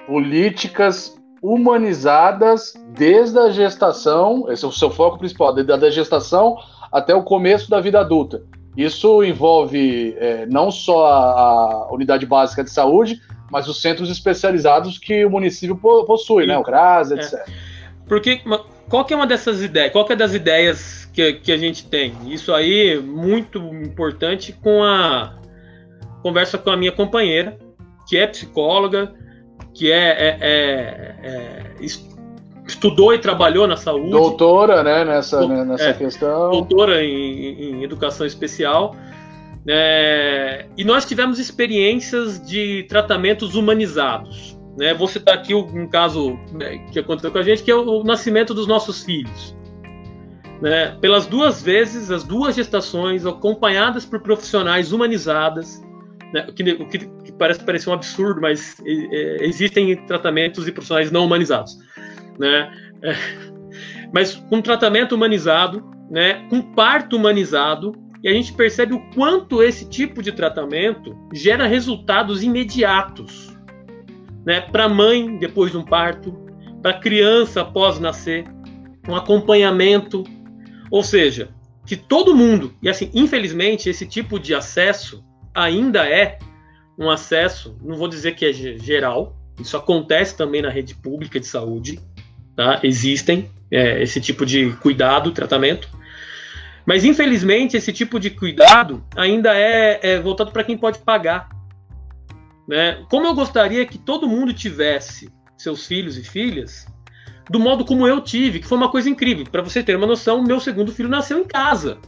políticas humanizadas desde a gestação, esse é o seu foco principal, desde a gestação até o começo da vida adulta. Isso envolve é, não só a, a, unidade básica de saúde, mas os centros especializados que o município possui, né? O CRAS, etc. É. Porque qual que é uma dessas ideias? Qual que é das ideias que, que a gente tem? Isso aí muito importante com a conversa com a minha companheira, que é psicóloga, que é, é, é, é estudou e trabalhou na saúde. Doutora, né, nessa, né, nessa é, questão. Doutora em, em educação especial. É, e nós tivemos experiências de tratamentos humanizados. Né? Vou citar aqui um caso né, que aconteceu com a gente, que é o, nascimento dos nossos filhos. Né? Pelas duas vezes, as duas gestações, acompanhadas por profissionais humanizadas, né? o, que, o que, que, parece parecer um absurdo, mas é, existem tratamentos e profissionais não humanizados. Né? É, mas com tratamento humanizado, né? com parto humanizado, e a gente percebe o quanto esse tipo de tratamento gera resultados imediatos né, para a mãe depois de um parto, para a criança após nascer, um acompanhamento, ou seja, que todo mundo, e assim, infelizmente, esse tipo de acesso ainda é um acesso, não vou dizer que é geral, isso acontece também na rede pública de saúde, tá? existem é, esse tipo de cuidado, tratamento, mas infelizmente esse tipo de cuidado ainda é, é voltado para quem pode pagar. Né? Como eu gostaria que todo mundo tivesse seus filhos e filhas do modo como eu tive, que foi uma coisa incrível. Para você ter uma noção, meu segundo filho nasceu em casa.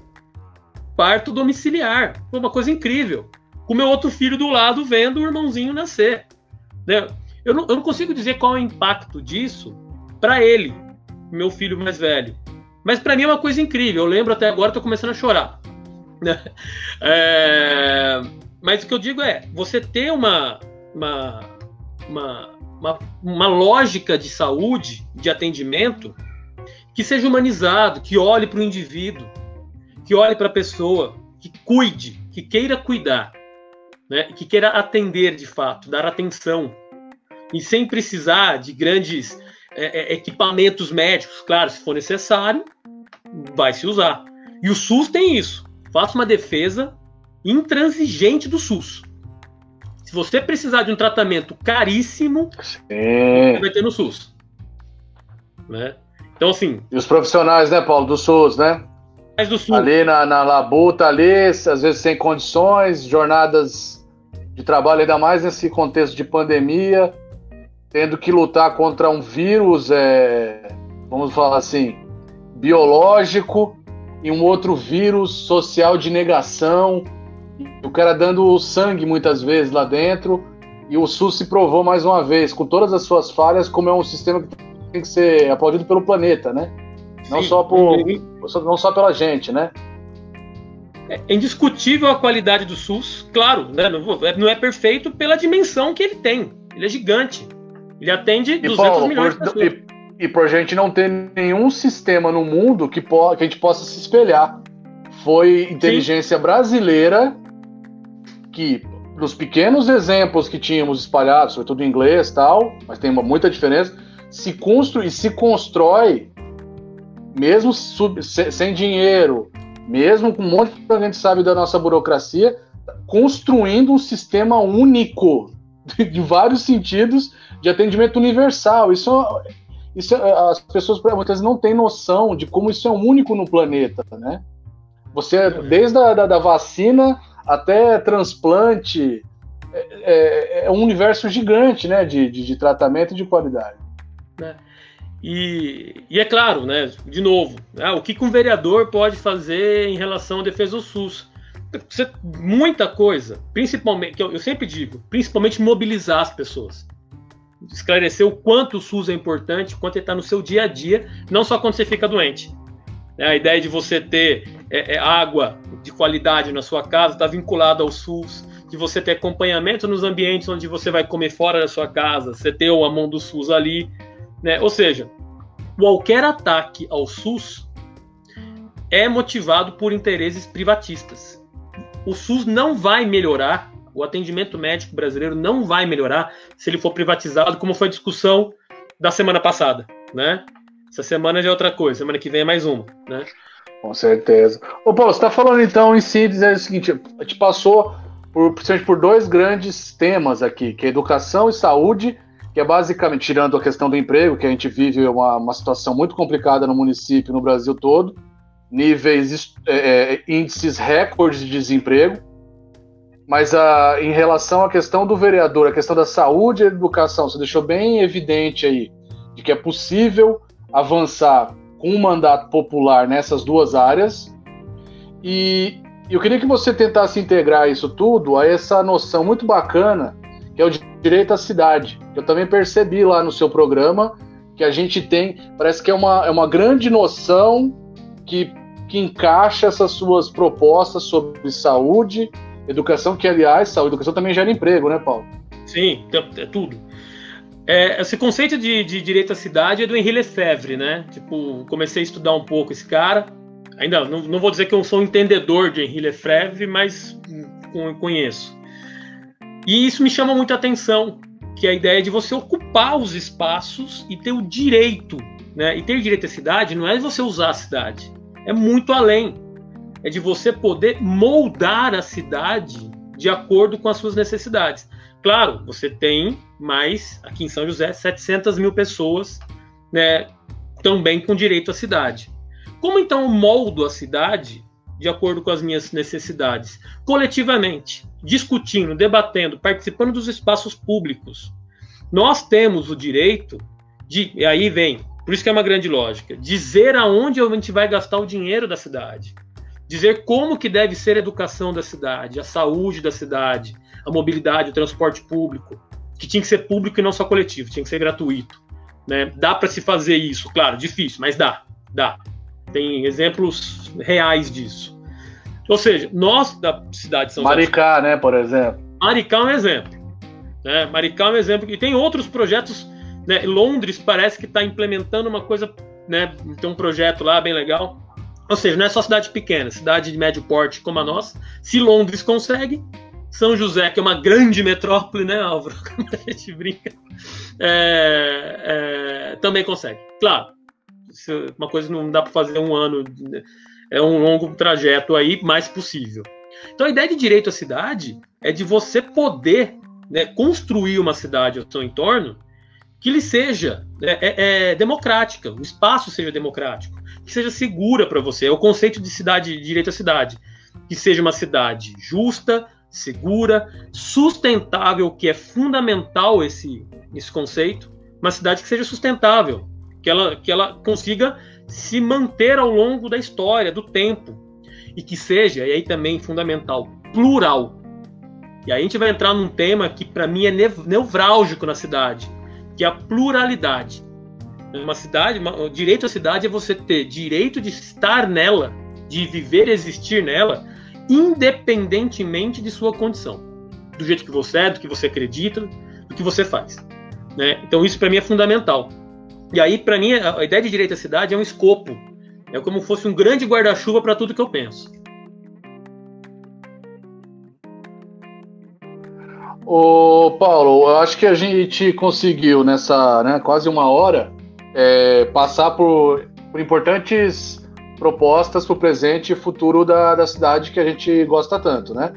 Parto domiciliar. Foi uma coisa incrível. Com meu outro filho do lado vendo o irmãozinho nascer. Né? Eu, não, eu não consigo dizer qual é o impacto disso para ele, meu filho mais velho. Mas para mim é uma coisa incrível. Eu lembro até agora, estou começando a chorar. Né? É... Mas o que eu digo é, você ter uma, uma, uma, uma, uma lógica de saúde, de atendimento, que seja humanizado, que olhe para o indivíduo, que olhe para a pessoa, que cuide, que queira cuidar, né? que queira atender de fato, dar atenção, e sem precisar de grandes é, é, equipamentos médicos, claro, se for necessário, vai se usar. E o SUS tem isso. Faça uma defesa intransigente do SUS. Se você precisar de um tratamento caríssimo, Sim. você vai ter no SUS. Né? Então, assim. E os profissionais, né, Paulo, do SUS, né? Do SUS. Ali na, na labuta, ali, às vezes sem condições, jornadas de trabalho, ainda mais nesse contexto de pandemia, tendo que lutar contra um vírus, é, vamos falar assim, biológico e um outro vírus social de negação. O cara dando sangue muitas vezes lá dentro. E o SUS se provou mais uma vez, com todas as suas falhas, como é um sistema que tem que ser aplaudido pelo planeta, né? Não só, por, não só pela gente, né? É indiscutível a qualidade do SUS, claro, né? não é perfeito pela dimensão que ele tem. Ele é gigante. Ele atende e 200 Paulo, milhões por, de pessoas. E, e por gente não ter nenhum sistema no mundo que, po que a gente possa se espelhar. Foi inteligência Sim. brasileira que, nos pequenos exemplos que tínhamos espalhados, sobretudo em inglês tal, mas tem uma, muita diferença, se construi e se constrói, mesmo sub, sem dinheiro, mesmo com um monte de que a gente sabe da nossa burocracia, construindo um sistema único de vários sentidos de atendimento universal. Isso, isso as pessoas muitas vezes não têm noção de como isso é único no planeta, né? Você, desde a da, da vacina até transplante, é, é, é, um universo gigante, né, de, de, de tratamento e de qualidade. É. E, e, é claro, né, de novo, né, o que, um vereador pode fazer em relação à defesa do SUS? Muita coisa, principalmente, que eu, eu sempre digo, principalmente mobilizar as pessoas esclarecer o quanto o SUS é importante, o quanto ele está no seu dia a dia, não só quando você fica doente. É, a ideia de você ter é, é, água de qualidade na sua casa está vinculada ao SUS, de você ter acompanhamento nos ambientes onde você vai comer fora da sua casa, você ter a mão do SUS ali. Né? Ou seja, qualquer ataque ao SUS é motivado por interesses privatistas. O SUS não vai melhorar o atendimento médico brasileiro não vai melhorar se ele for privatizado, como foi a discussão da semana passada, né? Essa semana já é outra coisa, semana que vem é mais uma, né? Com certeza. Ô Paulo, você está falando então em síntese é o seguinte, a gente passou por, por dois grandes temas aqui, que é educação e saúde, que é basicamente, tirando a questão do emprego, que a gente vive uma, uma situação muito complicada no município, no Brasil todo, níveis, é, é índices recordes de desemprego, mas a, em relação à questão do vereador, a questão da saúde e educação, você deixou bem evidente aí de que é possível avançar com um mandato popular nessas duas áreas. E eu queria que você tentasse integrar isso tudo a essa noção muito bacana que é o direito à cidade. Eu também percebi lá no seu programa que a gente tem, parece que é uma, é uma grande noção que, que encaixa essas suas propostas sobre saúde Educação que, aliás, saúde educação também gera emprego, né, Paulo? Sim, é tudo. É, esse conceito de, de, direito à cidade é do Henri Lefebvre, né? Tipo, comecei a estudar um pouco esse cara. Ainda não, não vou dizer que eu sou um entendedor de Henri Lefebvre, mas conheço. E isso me chama muita atenção, que é a ideia de você ocupar os espaços e ter o direito, né? E ter direito à cidade não é você usar a cidade, é muito além é de você poder moldar a cidade de acordo com as suas necessidades. Claro, você tem mais, aqui em São José, 700 mil pessoas né, também com direito à cidade. Como então eu moldo a cidade de acordo com as minhas necessidades? Coletivamente, discutindo, debatendo, participando dos espaços públicos. Nós temos o direito de, e aí vem, por isso que é uma grande lógica, dizer aonde a gente vai gastar o dinheiro da cidade dizer como que deve ser a educação da cidade, a saúde da cidade, a mobilidade, o transporte público, que tinha que ser público e não só coletivo, tinha que ser gratuito. Né? Dá para se fazer isso, claro, difícil, mas dá, dá. Tem exemplos reais disso. Ou seja, nós da cidade de São Maricá, José, né, por exemplo. Maricá é um exemplo. Né? Maricá é um exemplo. E tem outros projetos. Né? Londres parece que está implementando uma coisa, né? tem um projeto lá bem legal ou seja, não é só cidade pequena, cidade de médio porte como a nossa. Se Londres consegue, São José, que é uma grande metrópole, né, Álvaro? Como a gente brinca, é, é, também consegue. Claro, uma coisa não dá para fazer um ano, é um longo trajeto aí, mais possível. Então a ideia de direito à cidade é de você poder né, construir uma cidade ao seu entorno que lhe seja é, é, é democrática, o espaço seja democrático que seja segura para você. É o conceito de cidade, de direito à cidade. Que seja uma cidade justa, segura, sustentável, que é fundamental esse, esse conceito. Uma cidade que seja sustentável, que ela, que ela consiga se manter ao longo da história, do tempo. E que seja, e aí também fundamental, plural. E aí a gente vai entrar num tema que para mim é nevrálgico na cidade, que é a pluralidade. Uma cidade, uma, o direito à cidade é você ter direito de estar nela, de viver e existir nela, independentemente de sua condição, do jeito que você é, do que você acredita, do que você faz. Né? Então isso para mim é fundamental. E aí para mim a ideia de direito à cidade é um escopo, é como se fosse um grande guarda-chuva para tudo que eu penso. Ô Paulo, eu acho que a gente conseguiu nessa né, quase uma hora é, passar por, por importantes propostas para o presente e futuro da, da cidade que a gente gosta tanto, né?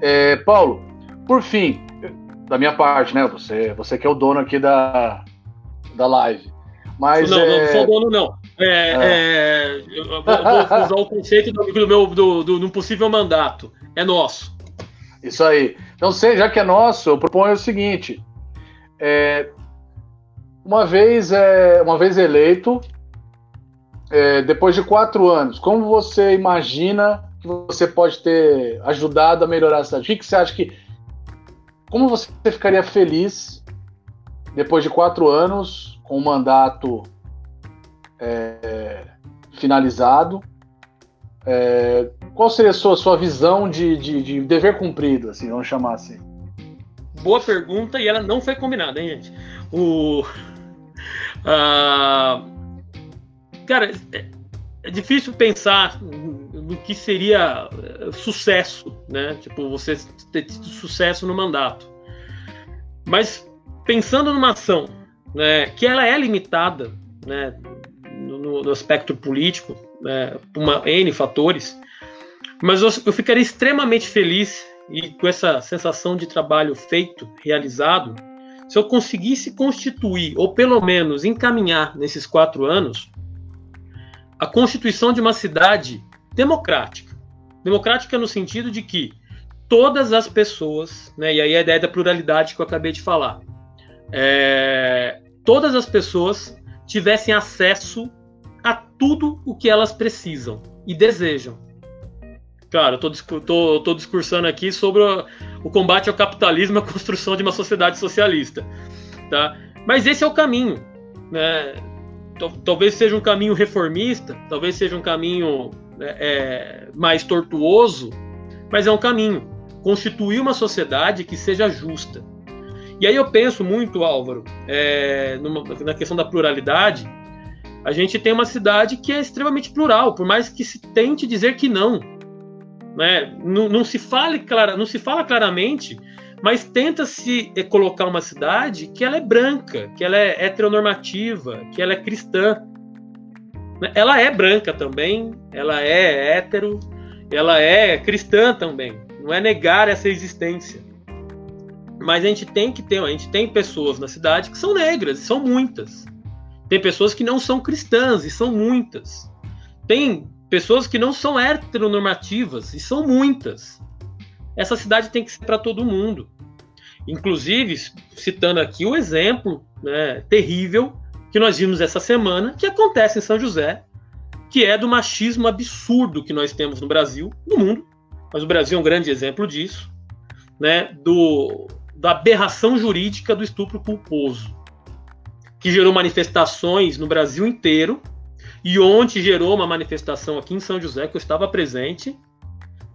É, Paulo, por fim, da minha parte, né? Você, você que é o dono aqui da, da live. Mas, não, é... não sou dono, não. É, é. é eu vou, vou, usar o conceito do, do meu do, do, do possível mandato. É nosso. Isso aí. Então, já que é nosso, eu proponho o seguinte: é, uma vez, é, uma vez eleito, é, depois de quatro anos, como você imagina que você pode ter ajudado a melhorar a cidade? O que você acha que. Como você ficaria feliz depois de quatro anos com o mandato é, finalizado? É, qual seria a sua, sua visão de, de, de, dever cumprido, assim, vamos chamar assim? Boa pergunta e ela não foi combinada, hein, gente? O, Uh, cara, é, é, difícil pensar no que seria eh, sucesso, né? Tipo, você ter tido sucesso no mandato. Mas pensando numa ação, né, que ela é limitada, né, no, no aspecto político, né, por uma N fatores, mas eu, eu ficaria extremamente feliz e com essa sensação de trabalho feito, realizado, se eu conseguisse constituir, ou pelo menos encaminhar nesses quatro anos, a constituição de uma cidade democrática. Democrática no sentido de que todas as pessoas, né, e aí a ideia da pluralidade que eu acabei de falar, é, todas as pessoas tivessem acesso a tudo o que elas precisam e desejam. Cara, eu tô discursando aqui sobre o, o combate ao capitalismo e a construção de uma sociedade socialista. Tá? Mas esse é o caminho. Né? Talvez seja um caminho reformista, talvez seja um caminho né, é, mais tortuoso, mas é um caminho. Constituir uma sociedade que seja justa. E aí eu penso muito, Álvaro, é, numa, na questão da pluralidade. A gente tem uma cidade que é extremamente plural, por mais que se tente dizer que não. Né? Não, não, se fale clara, não se fala claramente, mas tenta-se eh, colocar uma cidade que ela é branca, que ela é heteronormativa, que ela é cristã. Né? Ela é branca também, ela é hétero, ela é cristã também. Não é negar essa existência. Mas a gente tem que ter, a gente tem pessoas na cidade que são negras, e são muitas. Tem pessoas que não são cristãs, e são muitas. Tem pessoas que não são heteronormativas, e são muitas. Essa cidade tem que ser para todo mundo. Inclusive, citando aqui o exemplo né, terrível que nós vimos essa semana, que acontece em São José, que é do machismo absurdo que nós temos no Brasil, no mundo, mas o Brasil é um grande exemplo disso, né, do, da aberração jurídica do estupro culposo, que gerou manifestações no Brasil inteiro e ontem gerou uma manifestação aqui em São José que eu estava presente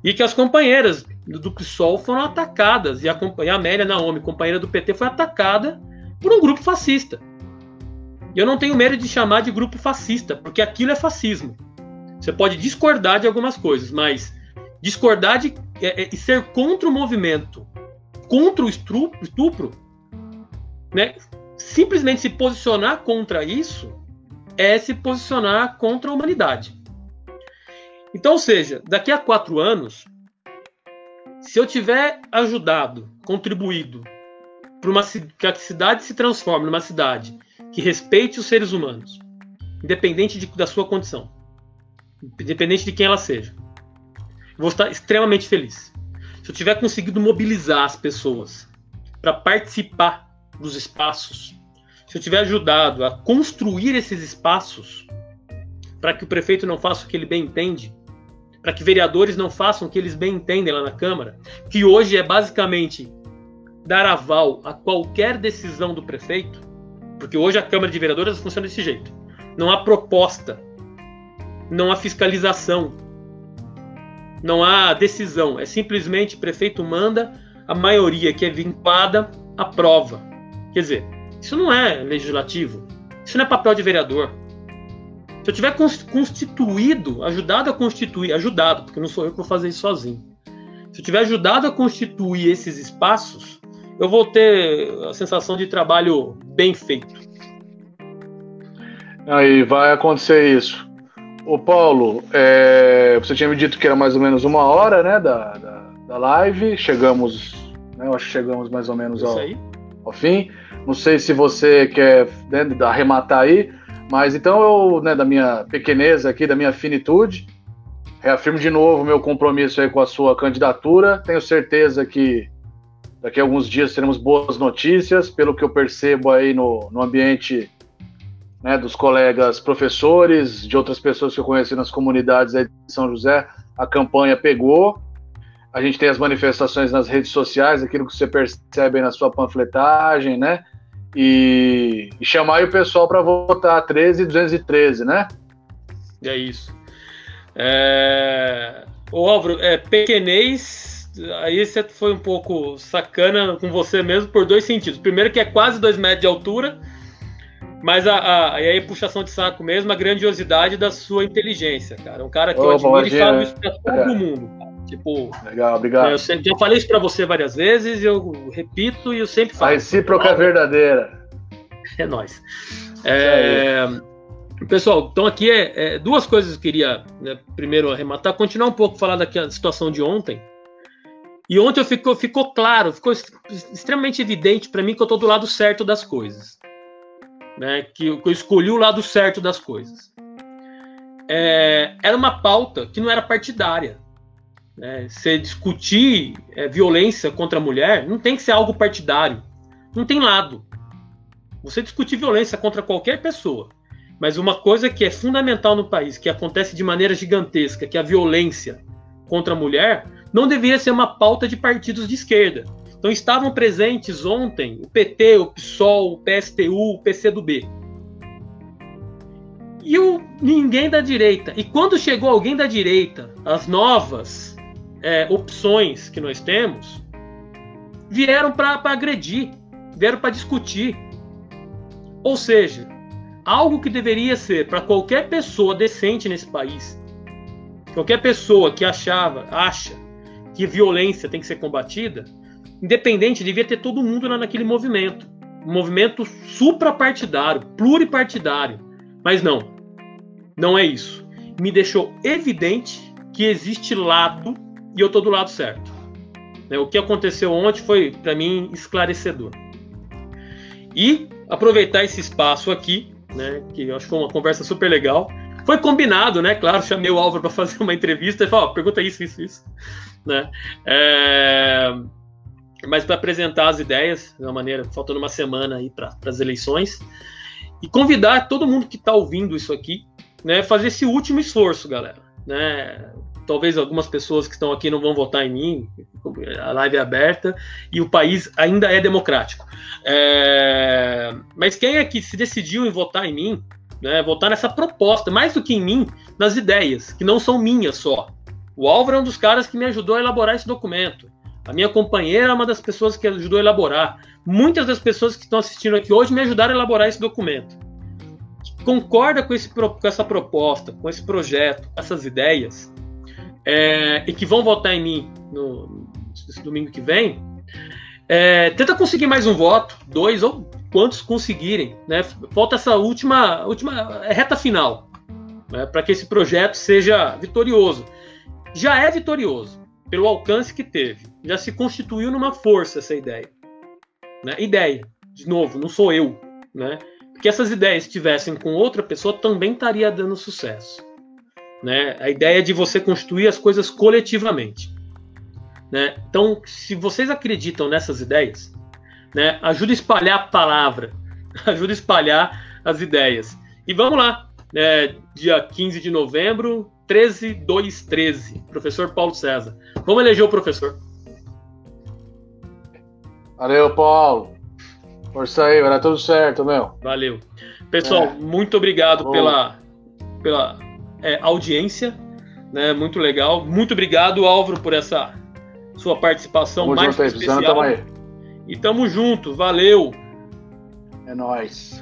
e que as companheiras do PSOL foram atacadas e a, e a Amélia Naomi, companheira do PT, foi atacada por um grupo fascista. E eu não tenho medo de chamar de grupo fascista, porque aquilo é fascismo. Você pode discordar de algumas coisas, mas discordar de, é, é, e ser contra o movimento, contra o estupro, estupro né? simplesmente se posicionar contra isso, é se posicionar contra a humanidade. Então, ou seja, daqui a quatro anos, se eu tiver ajudado, contribuído para uma que a cidade se transforme numa cidade que respeite os seres humanos, independente de, da sua condição, independente de quem ela seja, vou estar extremamente feliz. Se eu tiver conseguido mobilizar as pessoas para participar dos espaços se eu tiver ajudado a construir esses espaços, para que o prefeito não faça o que ele bem entende, para que vereadores não façam o que eles bem entendem lá na Câmara, que hoje é basicamente dar aval a qualquer decisão do prefeito, porque hoje a Câmara de Vereadores funciona desse jeito. Não há proposta, não há fiscalização, não há decisão. É simplesmente o prefeito manda, a maioria que é vinculada aprova. Quer dizer, isso não é legislativo, isso não é papel de vereador. Se eu tiver constituído, ajudado a constituir, ajudado, porque não sou eu que vou fazer isso sozinho. Se eu tiver ajudado a constituir esses espaços, eu vou ter a sensação de trabalho bem feito. Aí vai acontecer isso. Ô Paulo, é, você tinha me dito que era mais ou menos uma hora, né, da, da, da live. Chegamos, né, eu acho que chegamos mais ou menos ao, ao, fim. Não sei se você quer né, arrematar aí, mas então eu, né, da minha pequeneza aqui, da minha finitude, reafirmo de novo meu compromisso aí com a sua candidatura. Tenho certeza que daqui a alguns dias teremos boas notícias, pelo que eu percebo aí no, no ambiente né, dos colegas professores, de outras pessoas que eu conheci nas comunidades de São José, a campanha pegou. A gente tem as manifestações nas redes sociais, aquilo que você percebe na sua panfletagem, né? E, e chamar o pessoal para votar 13 e 213, né? É isso. É... O Álvaro, é, pequenês, aí você foi um pouco sacana com você mesmo por dois sentidos. Primeiro que é quase dois metros de altura, mas a, a, e aí puxação de saco mesmo, a grandiosidade da sua inteligência, cara. Um cara que eu admiro e falo isso pra todo é. mundo. Tipo, legal, obrigado. Eu sempre, já falei isso para você várias vezes, eu repito e eu sempre falo. A recíproca é verdadeira. É nós. É, pessoal, então aqui é, é, duas coisas que eu queria né, primeiro arrematar, continuar um pouco falar da situação de ontem. E ontem ficou, ficou claro, ficou extremamente evidente para mim que eu estou do lado certo das coisas. Né, que, que eu escolhi o lado certo das coisas. É, era uma pauta que não era partidária. Né? Você discutir é, violência contra a mulher não tem que ser algo partidário. Não tem lado. Você discutir violência contra qualquer pessoa. Mas uma coisa que é fundamental no país, que acontece de maneira gigantesca, que é a violência contra a mulher, não deveria ser uma pauta de partidos de esquerda. Então estavam presentes ontem o PT, o PSOL, o PSTU, o PCdoB. E o ninguém da direita. E quando chegou alguém da direita, as novas é, opções que nós temos vieram para agredir, vieram para discutir. Ou seja, algo que deveria ser para qualquer pessoa decente nesse país, qualquer pessoa que achava, acha que violência tem que ser combatida, independente, devia ter todo mundo lá naquele movimento. Um movimento suprapartidário, pluripartidário. Mas não, não é isso. Me deixou evidente que existe lado e eu estou do lado certo. Né, o que aconteceu ontem foi, para mim, esclarecedor. E aproveitar esse espaço aqui, né, que eu acho que foi uma conversa super legal. Foi combinado, né? Claro, chamei o Álvaro para fazer uma entrevista e falou: pergunta isso, isso, isso. Né? É... Mas para apresentar as ideias, de uma maneira, faltando uma semana aí para as eleições, e convidar todo mundo que está ouvindo isso aqui, né, fazer esse último esforço, galera. Né? Talvez algumas pessoas que estão aqui não vão votar em mim, a live é aberta e o país ainda é democrático. É... Mas quem é que se decidiu em votar em mim, né, votar nessa proposta, mais do que em mim, nas ideias, que não são minhas só. O Álvaro é um dos caras que me ajudou a elaborar esse documento. A minha companheira é uma das pessoas que ajudou a elaborar. Muitas das pessoas que estão assistindo aqui hoje me ajudaram a elaborar esse documento. Concorda com, esse, com essa proposta, com esse projeto, essas ideias, é, e que vão votar em mim no, domingo que vem, é, tenta conseguir mais um voto, dois ou quantos conseguirem. Né? Falta essa última, última reta final né? para que esse projeto seja vitorioso. Já é vitorioso pelo alcance que teve, já se constituiu numa força essa ideia. Né? Ideia, de novo, não sou eu. Né? Porque essas ideias estivessem com outra pessoa também estaria dando sucesso. Né? A ideia é de você construir as coisas coletivamente. Né? Então, se vocês acreditam nessas ideias, né, ajuda a espalhar a palavra, ajuda a espalhar as ideias. E vamos lá, né, dia 15 de novembro, 13213, professor Paulo César. Vamos eleger o professor. Valeu, Paulo. Força aí, vai dar tudo certo, meu. Valeu. Pessoal, é. muito obrigado pela, pela é, audiência. Né, muito legal. Muito obrigado, Álvaro, por essa sua participação tamo mais junto especial. Tamo aí. E tamo junto, valeu. É nóis.